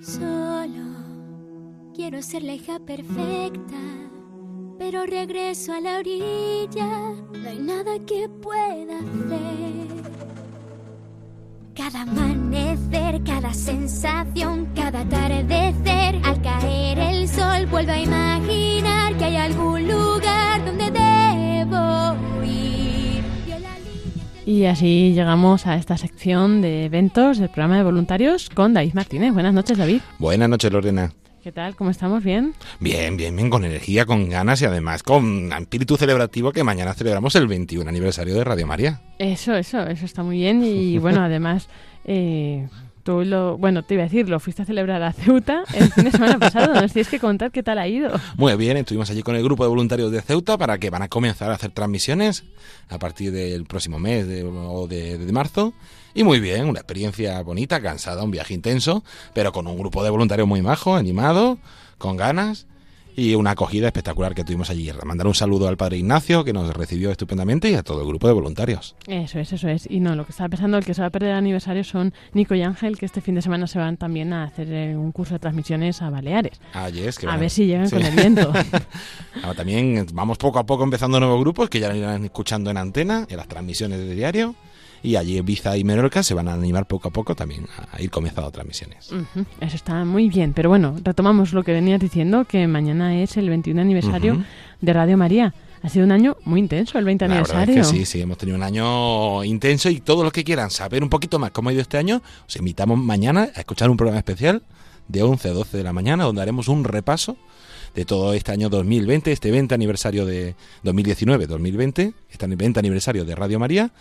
Solo quiero ser la hija perfecta, pero regreso a la orilla, no hay nada que pueda hacer. Cada amanecer, cada sensación, cada atardecer, al caer el sol vuelvo a imaginar que hay algún lugar donde debo ir. Y así llegamos a esta sección de eventos del programa de voluntarios con David Martínez. Buenas noches, David. Buenas noches, Lorena. ¿Qué tal? ¿Cómo estamos? ¿Bien? Bien, bien, bien, con energía, con ganas y además con espíritu celebrativo que mañana celebramos el 21 aniversario de Radio María. Eso, eso, eso está muy bien y bueno, además... Eh, tú lo, bueno, te iba a decir, lo fuiste a celebrar a Ceuta el fin de semana pasado. Nos tienes que contar qué tal ha ido. Muy bien, estuvimos allí con el grupo de voluntarios de Ceuta para que van a comenzar a hacer transmisiones a partir del próximo mes de, o de, de marzo. Y muy bien, una experiencia bonita, cansada, un viaje intenso, pero con un grupo de voluntarios muy majo, animado, con ganas y una acogida espectacular que tuvimos allí. Mandar un saludo al padre Ignacio, que nos recibió estupendamente, y a todo el grupo de voluntarios. Eso es, eso es. Y no, lo que estaba pensando, el que se va a perder el aniversario son Nico y Ángel, que este fin de semana se van también a hacer eh, un curso de transmisiones a Baleares. Ah, yes, que a ver si llegan con el viento. Ahora también vamos poco a poco empezando nuevos grupos que ya irán escuchando en antena, en las transmisiones de diario y allí Ibiza y Menorca se van a animar poco a poco también a ir comenzando transmisiones. Eso está muy bien, pero bueno, retomamos lo que venías diciendo, que mañana es el 21 aniversario de Radio María. Ha sido un año muy intenso el 20 aniversario. sí, sí, hemos tenido un año intenso y todos los que quieran saber un poquito más cómo ha ido este año, os invitamos mañana a escuchar un programa especial de 11 a 12 de la mañana donde haremos un repaso de todo este año 2020, este 20 aniversario de 2019-2020, este 20 aniversario de Radio María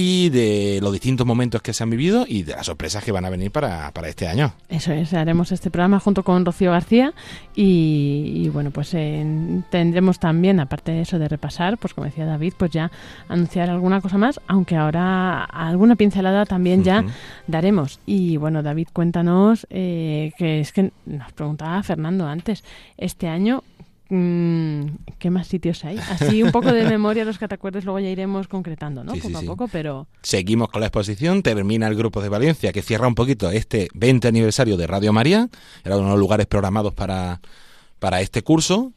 y de los distintos momentos que se han vivido y de las sorpresas que van a venir para, para este año. Eso es, haremos este programa junto con Rocío García y, bueno, pues tendremos también, aparte de eso de repasar, pues como decía David, pues ya anunciar alguna cosa más, aunque ahora alguna pincelada también ya daremos. Y bueno, David, cuéntanos, eh, que es que nos preguntaba Fernando antes, este año ¿Qué más sitios hay? Así un poco de memoria los que te acuerdes, luego ya iremos concretando, ¿no? poco a poco, pero... Seguimos con la exposición, termina el Grupo de Valencia, que cierra un poquito este 20 aniversario de Radio María, era uno de los lugares programados para, para este curso,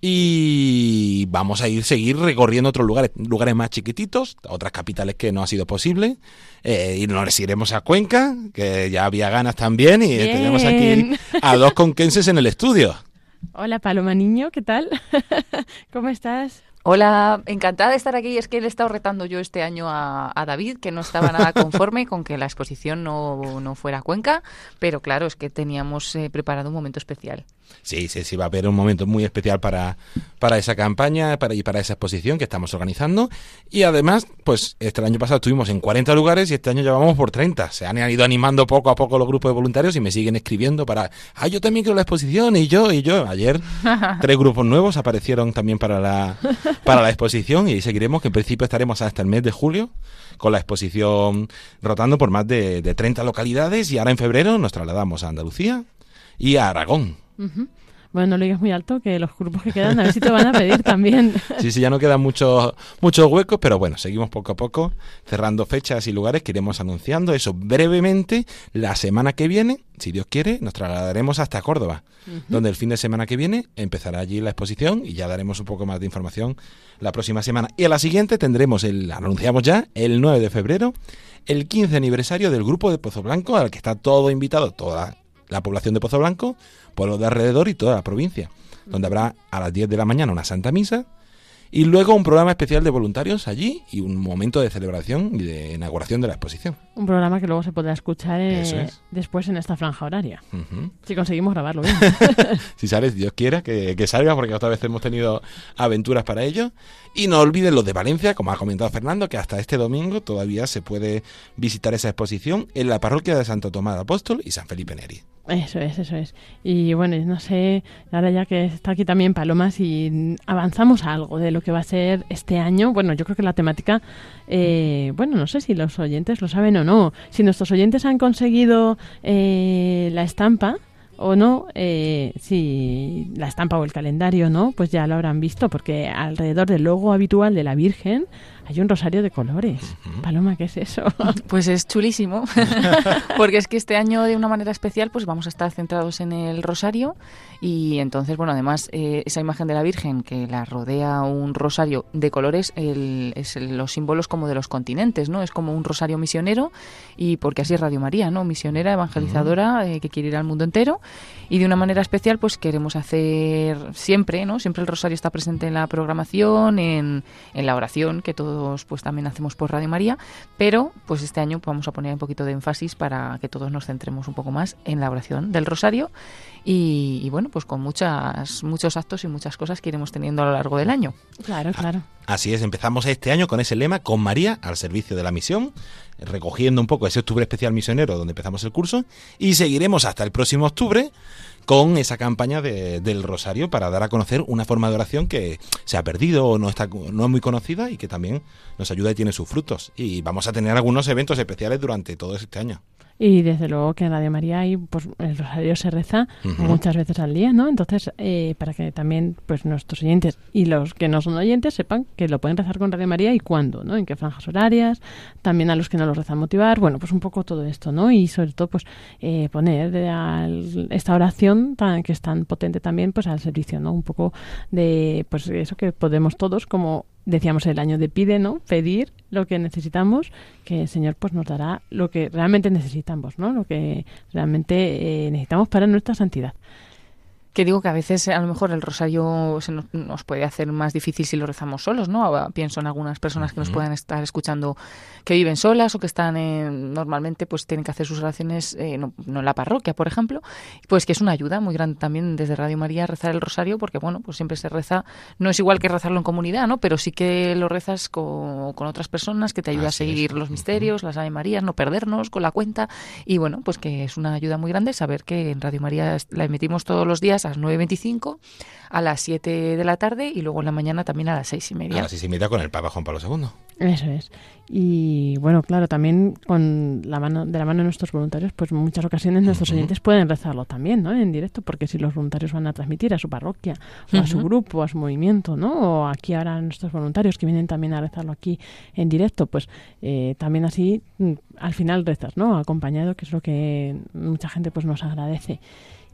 y vamos a ir seguir recorriendo otros lugares, lugares más chiquititos, otras capitales que no ha sido posible, eh, y nos iremos a Cuenca, que ya había ganas también, y tenemos aquí a dos conquenses en el estudio. Hola Paloma Niño, ¿qué tal? ¿Cómo estás? Hola, encantada de estar aquí. Es que le he estado retando yo este año a, David, que no estaba nada conforme con que la exposición no, no fuera a Cuenca, pero claro, es que teníamos eh, preparado un momento especial. Sí, sí, sí, va a haber un momento muy especial para, para esa campaña para, y para esa exposición que estamos organizando. Y además, pues este año pasado estuvimos en 40 lugares y este año ya vamos por 30. Se han ido animando poco a poco los grupos de voluntarios y me siguen escribiendo para, ah, yo también quiero la exposición y yo, y yo. Ayer tres grupos nuevos aparecieron también para la, para la exposición y seguiremos, que en principio estaremos hasta el mes de julio con la exposición rotando por más de, de 30 localidades y ahora en febrero nos trasladamos a Andalucía y a Aragón. Bueno, no lo digas muy alto, que los grupos que quedan a ver si te van a pedir también. Sí, sí, ya no quedan muchos muchos huecos, pero bueno, seguimos poco a poco cerrando fechas y lugares que iremos anunciando. Eso brevemente, la semana que viene, si Dios quiere, nos trasladaremos hasta Córdoba, donde el fin de semana que viene empezará allí la exposición y ya daremos un poco más de información la próxima semana. Y a la siguiente tendremos, el anunciamos ya, el 9 de febrero, el 15 aniversario del grupo de Pozo Blanco, al que está todo invitado, toda la población de Pozo Blanco, pueblos de alrededor y toda la provincia, donde habrá a las 10 de la mañana una santa misa y luego un programa especial de voluntarios allí y un momento de celebración y de inauguración de la exposición. Un programa que luego se podrá escuchar eh, es. después en esta franja horaria. Si conseguimos grabarlo bien. si sales, Dios quiera que, que salga, porque otra vez hemos tenido aventuras para ello. Y no olviden los de Valencia, como ha comentado Fernando, que hasta este domingo todavía se puede visitar esa exposición en la parroquia de Santo Tomás de Apóstol y San Felipe Neri. Eso es, eso es. Y bueno, no sé, ahora ya que está aquí también Paloma, si avanzamos algo de lo que va a ser este año. Bueno, yo creo que la temática, eh, bueno, no sé si los oyentes lo saben o no. Si nuestros oyentes han conseguido eh, la estampa o no, eh, si la estampa o el calendario no, pues ya lo habrán visto, porque alrededor del logo habitual de la Virgen hay un rosario de colores. Paloma, ¿qué es eso? Pues es chulísimo, porque es que este año de una manera especial pues vamos a estar centrados en el rosario y entonces, bueno, además eh, esa imagen de la Virgen que la rodea un rosario de colores el- es el- los símbolos como de los continentes, ¿no? Es como un rosario misionero y porque así es Radio María, ¿no? Misionera, evangelizadora eh, que quiere ir al mundo entero y de una manera especial pues queremos hacer siempre, ¿no? Siempre el rosario está presente en la programación, en, en la oración que todos pues también hacemos por Radio María, pero pues este año vamos a poner un poquito de énfasis para que todos nos centremos un poco más en la oración del rosario y, y, bueno, pues con muchas muchos actos y muchas cosas que iremos teniendo a lo largo del año. Claro, claro. Así es, empezamos este año con ese lema, con María al servicio de la misión, recogiendo un poco ese octubre especial misionero donde empezamos el curso, y seguiremos hasta el próximo octubre con esa campaña de- del Rosario para dar a conocer una forma de oración que se ha perdido o no, está, no es muy conocida y que también nos ayuda y tiene sus frutos. Y vamos a tener algunos eventos especiales durante todo este año. Y desde luego que en Radio María hay, pues, el rosario se reza muchas veces al día, ¿no? Entonces, eh, para que también pues nuestros oyentes y los que no son oyentes sepan que lo pueden rezar con Radio María y cuándo, ¿no? En qué franjas horarias, también a los que no lo rezan motivar, bueno, pues un poco todo esto, ¿no? Y sobre todo, pues, eh, poner al- esta oración tan, que es tan potente también, pues, al servicio, ¿no? Un poco de, pues, eso que podemos todos como decíamos el año de pide, ¿no? Pedir lo que necesitamos, que el Señor pues nos dará lo que realmente necesitamos, ¿no? Lo que realmente eh, necesitamos para nuestra santidad. Que digo que a veces a lo mejor el rosario se nos, nos puede hacer más difícil si lo rezamos solos, ¿no? Ahora Pienso en algunas personas que nos puedan estar escuchando que viven solas o que están en- normalmente pues tienen que hacer sus oraciones eh, no, no en la parroquia, por ejemplo, pues que es una ayuda muy grande también desde Radio María rezar el rosario porque bueno, pues siempre se reza, no es igual que rezarlo en comunidad, ¿no? Pero sí que lo rezas con, con otras personas que te ayuda Así a es. seguir los misterios, las Ave Marías, no perdernos con la cuenta y bueno, pues que es una ayuda muy grande saber que en Radio María la emitimos todos los días las 9.25, a las 7 de la tarde y luego en la mañana también a las 6 y media. Ahora sí se imita con el Papa Juan Pablo II. Eso es. Y bueno, claro, también con la mano, de la mano de nuestros voluntarios, pues en muchas ocasiones nuestros oyentes pueden rezarlo también, ¿no? En directo, porque si los voluntarios van a transmitir a su parroquia, o a su grupo, a su movimiento, ¿no? O aquí ahora nuestros voluntarios que vienen también a rezarlo aquí en directo, pues eh, también así mm, al final rezas, ¿no? Acompañado, que es lo que mucha gente pues nos agradece.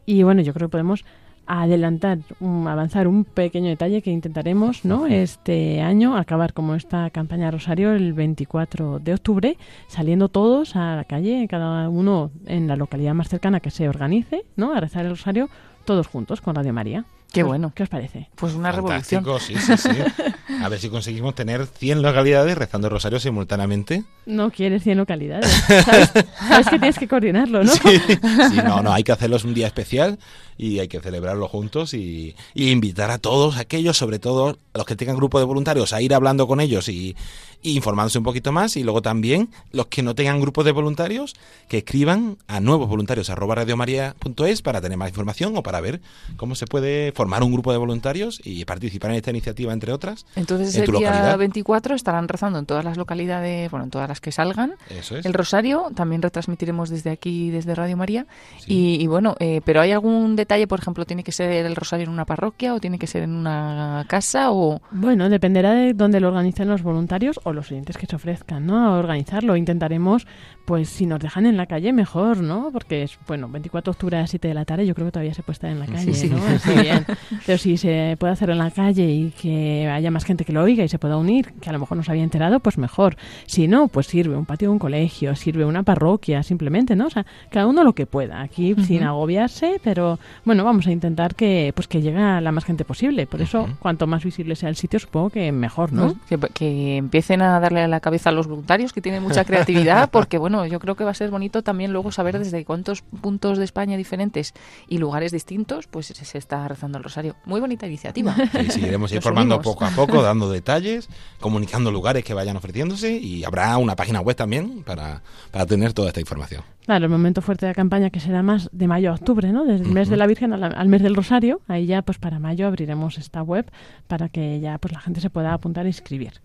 Y bueno, yo creo que podemos adelantar, un- avanzar un pequeño detalle que intentaremos, ¿no? Este año acabar como esta campaña Rosario el 24 de octubre, saliendo todos a la calle, cada uno en la localidad más cercana que se organice, ¿no? A rezar el Rosario todos juntos con Radio María. Qué ¿Qué os- bueno. ¿Qué os parece? Pues una revolución. Fantástico, sí, sí, sí. A ver si conseguimos tener 100 localidades rezando el rosario simultáneamente. No quieres 100 localidades. ¿Sabes? Sabes que tienes que coordinarlo, ¿no? Sí, sí, no, no, hay que hacerlos un día especial y hay que celebrarlo juntos y, y invitar a todos aquellos, sobre todo a los que tengan grupo de voluntarios, a ir hablando con ellos y, informándose un poquito más y luego también los que no tengan grupos de voluntarios que escriban a nuevos voluntarios arroba radiomaria.es para tener más información o para ver cómo se puede formar un grupo de voluntarios y participar en esta iniciativa entre otras. Entonces en el tu día localidad. 24 estarán rezando en todas las localidades, bueno, en todas las que salgan. Eso es. El rosario también retransmitiremos desde aquí, desde Radio María. Y, y bueno, eh, pero ¿hay algún detalle, por ejemplo, tiene que ser el rosario en una parroquia o tiene que ser en una casa o...? Bueno, dependerá de dónde lo organicen los voluntarios o los oyentes que se ofrezcan, ¿no? A organizarlo. Intentaremos, pues, si nos dejan en la calle, mejor, ¿no? Porque es, bueno, 24 de octubre a las 7 de la tarde, yo creo que todavía se puede estar en la calle, sí. ¿no? Bien. Pero si se puede hacer en la calle y que haya más gente que lo oiga y se pueda unir, que a lo mejor no se había enterado, pues mejor. Si no, pues sirve un patio de un colegio, sirve una parroquia, simplemente, ¿no? O sea, cada uno lo que pueda. Aquí sin agobiarse, pero bueno, vamos a intentar que, pues, que llegue a la más gente posible. Por eso, cuanto más visible sea el sitio, supongo que mejor, ¿no? Pues que, que empiecen a darle a la cabeza a los voluntarios que tienen mucha creatividad porque bueno yo creo que va a ser bonito también luego saber desde cuántos puntos de España diferentes y lugares distintos pues se, está rezando el rosario muy bonita iniciativa Sí, sí, iremos Nos informando unimos. poco a poco, dando detalles, comunicando lugares que vayan ofreciéndose y habrá una página web también para, para tener toda esta información. Claro, el momento fuerte de la campaña que será más de mayo a octubre, ¿no? Desde el mes de la Virgen al, al mes del Rosario. Ahí ya, pues para mayo abriremos esta web para que ya pues la gente se pueda apuntar e inscribir.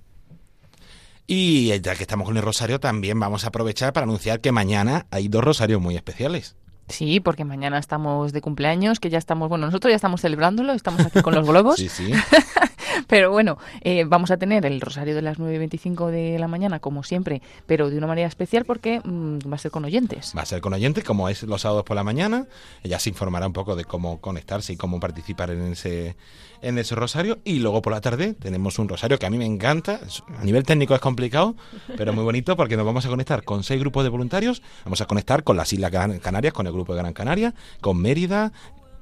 Y ya que estamos con el rosario, también vamos a aprovechar para anunciar que mañana hay dos rosarios muy especiales. sí porque mañana estamos de cumpleaños que ya estamos bueno nosotros ya estamos celebrándolo estamos aquí con los globos Sí, sí. Pero bueno, eh, vamos a tener el rosario de las 9.25 de la mañana, como siempre, pero de una manera especial porque mm, va a ser con oyentes. Va a ser con oyentes, como es los sábados por la mañana. Ella se informará un poco de cómo conectarse y cómo participar en ese, en ese rosario. Y luego por la tarde tenemos un rosario que a mí me encanta. A nivel técnico es complicado, pero muy bonito porque nos vamos a conectar con seis grupos de voluntarios. Vamos a conectar con las Islas Canarias, con el grupo de Gran Canaria, con Mérida,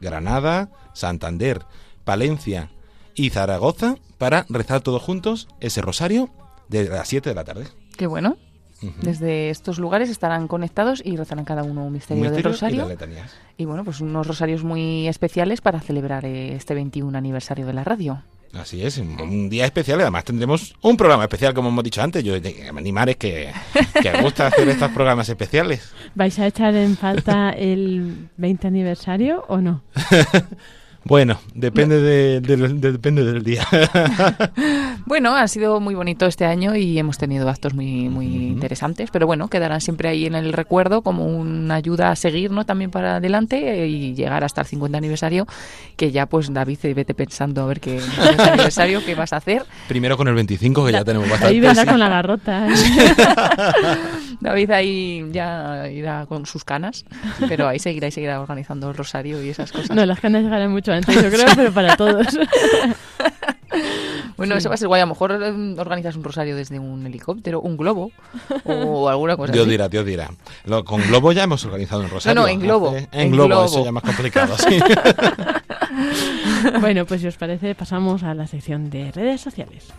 Granada, Santander, Palencia y Zaragoza para rezar todos juntos ese rosario de las 7 de la tarde. Qué bueno. Desde estos lugares estarán conectados y rezarán cada uno un misterio, del rosario. Y bueno, pues unos rosarios muy especiales para celebrar este 21 aniversario de la radio. Así es, un, día especial y además tendremos un programa especial, como hemos dicho antes. Yo de- animar es que, que gusta hacer estos programas especiales. ¿Vais a echar en falta el 20 aniversario o no? Bueno, depende, de- del- de- depende del día. Bueno, ha sido muy bonito este año y hemos tenido actos muy muy interesantes, pero bueno, quedarán siempre ahí en el recuerdo como una ayuda a seguir, ¿no? También para adelante eh, y llegar hasta el 50 aniversario, que ya pues David, eh, vete pensando a ver qué aniversario qué vas a hacer. Primero con el 25, que ya tenemos bastante. Ahí vendrá con la garrota. ¿eh? David ahí ya irá con sus canas, pero ahí seguirá y seguirá organizando el rosario y esas cosas. No, las canas llegarán mucho yo creo, pero para todos. Bueno, eso va a ser guay. A lo mejor eh, organizas un rosario desde un helicóptero, un globo o alguna cosa Dios así. dirá, Dios dirá. Lo- con Globo ya hemos organizado un rosario. No, no, en Globo, Hace- en En Globo, Globo. eso ya es más complicado. sí. bueno, pues si os parece, pasamos a la sección de redes sociales.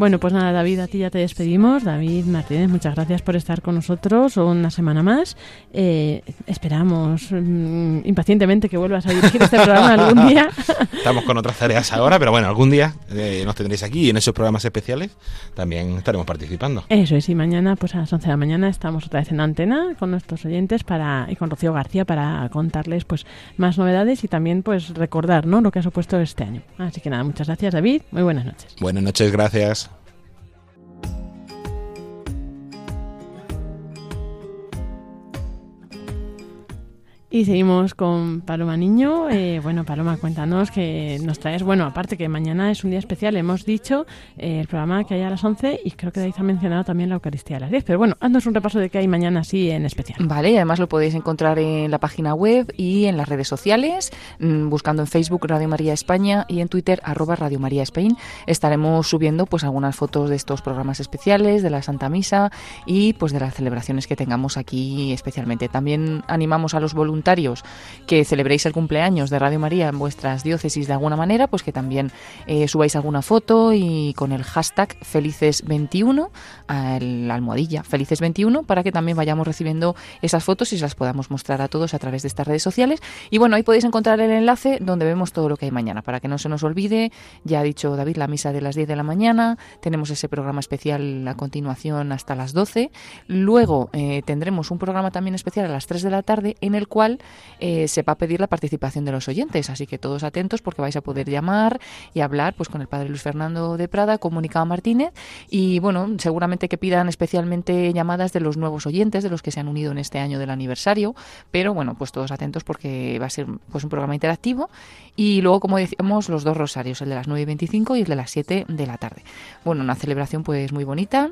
Bueno, pues nada, David, a ti ya te despedimos. David Martínez, muchas gracias por estar con nosotros una semana más. Eh, esperamos mm, impacientemente que vuelvas a dirigir este programa algún día. Estamos con otras tareas ahora, pero bueno, algún día eh, nos tendréis aquí y en esos programas especiales también estaremos participando. Eso es, y mañana, pues a las 11 de la mañana, estamos otra en antena con nuestros oyentes para y con Rocío García para contarles pues más novedades y también pues recordar ¿no? lo que ha supuesto este año. Así que nada, muchas gracias, David. Muy buenas noches. Buenas noches, gracias. Y seguimos con Paloma Niño. Eh, bueno, Paloma, cuéntanos que nos traes. Bueno, aparte que mañana es un día especial, hemos dicho eh, el programa que hay a las 11 y creo que David ha mencionado también la Eucaristía a las 10. Pero bueno, haznos un repaso de qué hay mañana así en especial. Vale, y además lo podéis encontrar en la página web y en las redes sociales, mm, buscando en Facebook Radio María España y en Twitter arroba Radio María Spain. Estaremos subiendo pues algunas fotos de estos programas especiales, de la Santa Misa y pues de las celebraciones que tengamos aquí especialmente. También animamos a los voluntarios que celebréis el cumpleaños de Radio María en vuestras diócesis de alguna manera, pues que también eh, subáis alguna foto y con el hashtag felices21 la almohadilla felices21 para que también vayamos recibiendo esas fotos y se las podamos mostrar a todos a través de estas redes sociales. Y bueno, ahí podéis encontrar el enlace donde vemos todo lo que hay mañana, para que no se nos olvide. Ya ha dicho David la misa de las 10 de la mañana, tenemos ese programa especial a continuación hasta las 12. Luego eh, tendremos un programa también especial a las 3 de la tarde en el cual eh, se va a pedir la participación de los oyentes, así que todos atentos porque vais a poder llamar y hablar pues con el padre Luis Fernando de Prada, comunicado Martínez y bueno, seguramente que pidan especialmente llamadas de los nuevos oyentes, de los que se han unido en este año del aniversario, pero bueno, pues todos atentos porque va a ser pues un programa interactivo y luego como decíamos los dos rosarios, el de las 9 y 25 y el de las 7 de la tarde. Bueno, una celebración pues muy bonita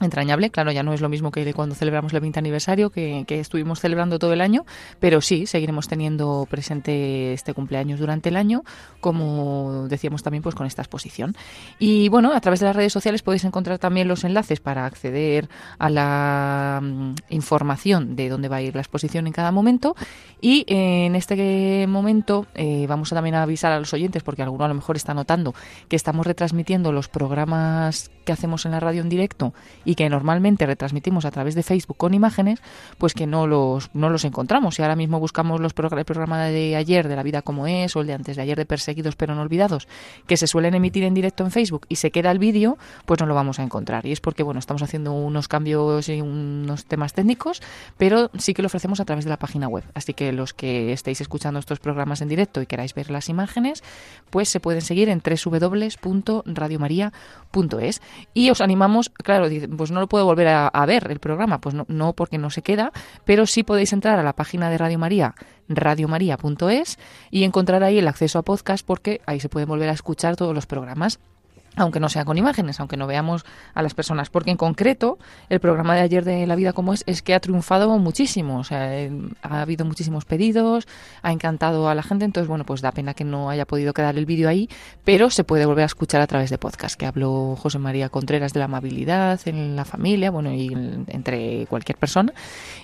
entrañable. Claro, ya no es lo mismo que cuando celebramos el 20 aniversario, que, estuvimos celebrando todo el año, pero sí, seguiremos teniendo presente este cumpleaños durante el año, como decíamos también pues con esta exposición. Y bueno, a través de las redes sociales podéis encontrar también los enlaces para acceder a la mm, información de dónde va a ir la exposición en cada momento. Y en este momento eh, vamos a también avisar a los oyentes, porque alguno a lo mejor está notando que estamos retransmitiendo los programas que hacemos en la radio en directo y que normalmente retransmitimos a través de Facebook con imágenes, pues que no los, no los encontramos. Si ahora mismo buscamos los el programa de ayer de La vida como es o el de antes de ayer de Perseguidos pero no olvidados, que se suelen emitir en directo en Facebook y se queda el vídeo, pues no lo vamos a encontrar. Y es porque, bueno, estamos haciendo unos cambios y unos temas técnicos, pero sí que lo ofrecemos a través de la página web. Así que los que estéis escuchando estos programas en directo y queráis ver las imágenes, pues se pueden seguir en www.radiomaria.es. Y os animamos, claro, pues no lo puedo volver a, ver el programa, pues no, no, porque no se queda, pero sí podéis entrar a la página de Radio María, radiomaria.es, y encontrar ahí el acceso a podcast porque ahí se pueden volver a escuchar todos los programas aunque no sea con imágenes, aunque no veamos a las personas, porque en concreto el programa de ayer de La vida como es es que ha triunfado muchísimo, o sea, eh, ha habido muchísimos pedidos, ha encantado a la gente, entonces bueno, pues da pena que no haya podido quedar el vídeo ahí, pero se puede volver a escuchar a través de podcast, que habló José María Contreras de la amabilidad en la familia, bueno, y entre cualquier persona,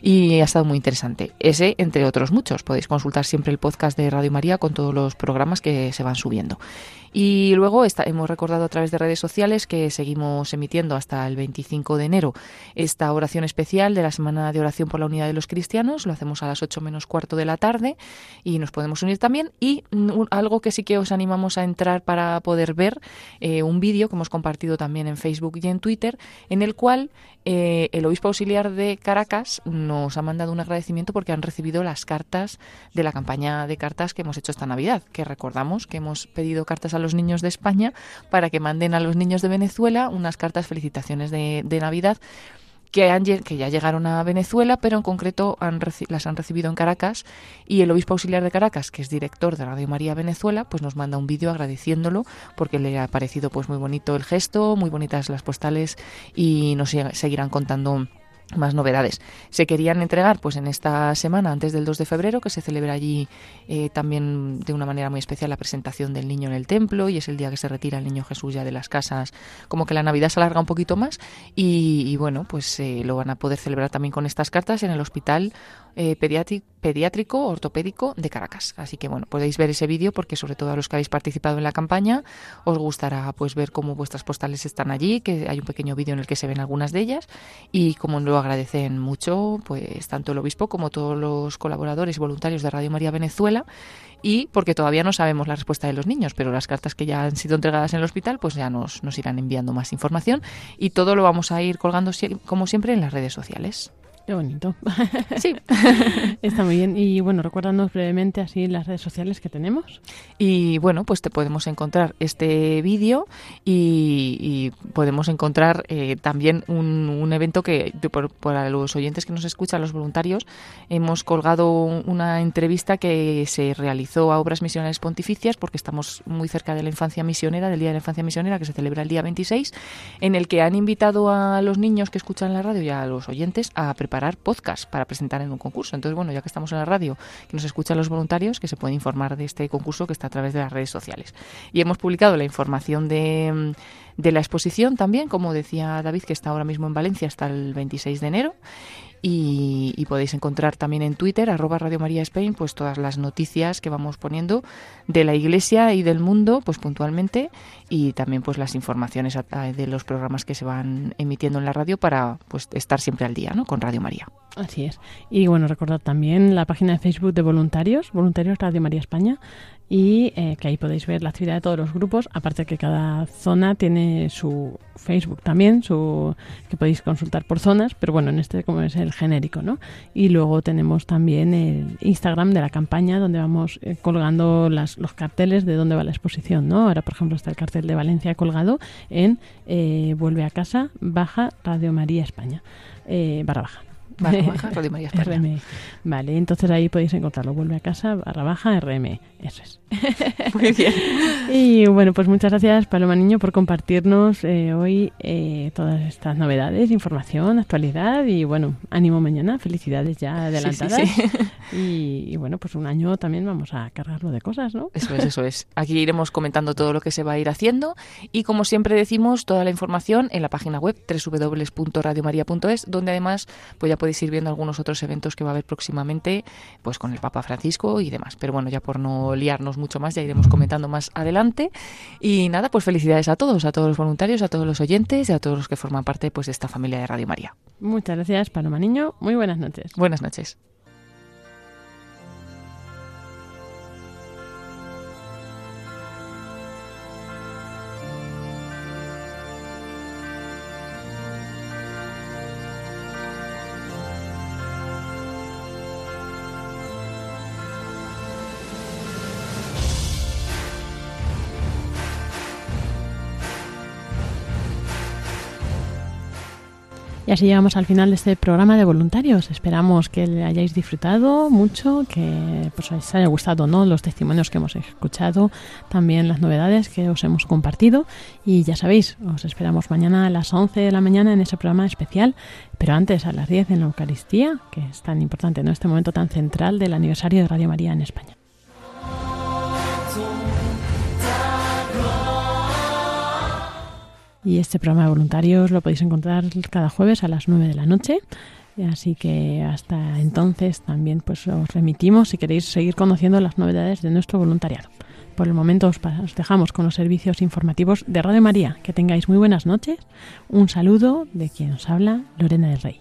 y ha estado muy interesante. Ese, entre otros muchos, podéis consultar siempre el podcast de Radio María con todos los programas que se van subiendo. Y luego está, hemos recordado a través de redes sociales que seguimos emitiendo hasta el 25 de enero esta oración especial de la Semana de Oración por la Unidad de los Cristianos. Lo hacemos a las 8 menos cuarto de la tarde y nos podemos unir también. Y algo que sí que os animamos a entrar para poder ver, eh, un vídeo que hemos compartido también en Facebook y en Twitter, en el cual eh, el obispo auxiliar de Caracas nos ha mandado un agradecimiento porque han recibido las cartas de la campaña de cartas que hemos hecho esta Navidad, que recordamos que hemos pedido cartas a los niños de España para que manden a los niños de Venezuela unas cartas felicitaciones de, Navidad que, han, que ya llegaron a Venezuela, pero en concreto han, las han recibido en Caracas y el obispo auxiliar de Caracas, que es director de Radio María Venezuela, pues nos manda un vídeo agradeciéndolo porque le ha parecido pues muy bonito el gesto, muy bonitas las postales y nos seguirán contando más novedades. Se querían entregar pues en esta semana antes del 2 de febrero que se celebra allí eh, también de una manera muy especial la presentación del niño en el templo y es el día que se retira el niño Jesús ya de las casas. Como que la Navidad se alarga un poquito más y, bueno pues eh, lo van a poder celebrar también con estas cartas en el hospital eh, pediátrico ortopédico de Caracas. Así que bueno podéis ver ese vídeo porque sobre todo a los que habéis participado en la campaña os gustará pues ver cómo vuestras postales están allí que hay un pequeño vídeo en el que se ven algunas de ellas y como lo agradecen mucho, pues tanto el obispo como todos los colaboradores y voluntarios de Radio María Venezuela y porque todavía no sabemos la respuesta de los niños, pero las cartas que ya han sido entregadas en el hospital, pues ya nos, nos irán enviando más información y todo lo vamos a ir colgando como siempre en las redes sociales. Qué bonito. Sí. Está muy bien. Y bueno, recuérdanos brevemente así las redes sociales que tenemos. Y bueno, pues te podemos encontrar este vídeo y, podemos encontrar eh, también un, evento que para los oyentes que nos escuchan, los voluntarios, hemos colgado una entrevista que se realizó a Obras Misionales Pontificias porque estamos muy cerca de la infancia misionera, del Día de la Infancia Misionera que se celebra el día 26, en el que han invitado a los niños que escuchan la radio y a los oyentes a preparar preparar podcast para presentar en un concurso. Entonces, bueno, ya que estamos en la radio, que nos escuchan los voluntarios, que se pueden informar de este concurso que está a través de las redes sociales. Y hemos publicado la información de de la exposición también, como decía David, que está ahora mismo en Valencia hasta el 26 de enero. Y, y podéis encontrar también en Twitter, arroba Radio María Spain, pues todas las noticias que vamos poniendo de la Iglesia y del mundo, pues puntualmente, y también pues las informaciones de los programas que se van emitiendo en la radio para pues estar siempre al día, ¿no? Con Radio María. Así es. Y bueno, recordad también la página de Facebook de voluntarios, Voluntarios Radio María España, y eh, que ahí podéis ver la actividad de todos los grupos, aparte que cada zona tiene su Facebook también, su que podéis consultar por zonas, pero bueno, en este como es el genérico, ¿no? Y luego tenemos también el Instagram de la campaña donde vamos eh, colgando las, los carteles de dónde va la exposición, ¿no? Ahora, por ejemplo, está el cartel de Valencia colgado en eh, Vuelve a casa, baja Radio María España, eh, barra baja. Barra baja, Radio María España. RME. Vale, entonces ahí podéis encontrarlo. Vuelve a casa, barra baja, RME. Eso es. Muy bien. Y bueno, pues muchas gracias, Paloma Niño, por compartirnos eh, hoy eh, todas estas novedades, información, actualidad y bueno, ánimo mañana, felicidades ya adelantadas. sí. Y, y bueno, pues un año también vamos a cargarlo de cosas, ¿no? Eso es, eso es. Aquí iremos comentando todo lo que se va a ir haciendo y como siempre decimos, toda la información en la página web www.radiomaria.es, donde además pues ya podéis ir viendo algunos otros eventos que va a haber próximamente, pues con el Papa Francisco y demás. Pero bueno, ya por no liarnos mucho más, ya iremos comentando más adelante. Y nada, pues felicidades a todos, a todos los voluntarios, a todos los oyentes y a todos los que forman parte pues de esta familia de Radio María. Muchas gracias, Paloma Niño. Muy buenas noches. Buenas noches. Y así llegamos al final de este programa de voluntarios. Esperamos que le hayáis disfrutado mucho, que pues, os haya gustado ¿no? los testimonios que hemos escuchado, también las novedades que os hemos compartido. Y ya sabéis, os esperamos mañana a las 11 de la mañana en ese programa especial, pero antes a las 10 en la Eucaristía, que es tan importante en este momento tan central del aniversario de Radio María en España. Y este programa de voluntarios lo podéis encontrar cada jueves a las 9 de la noche. Así que hasta entonces también pues os remitimos si queréis seguir conociendo las novedades de nuestro voluntariado. Por el momento os, os dejamos con los servicios informativos de Radio María. Que tengáis muy buenas noches. Un saludo de quien os habla, Lorena del Rey.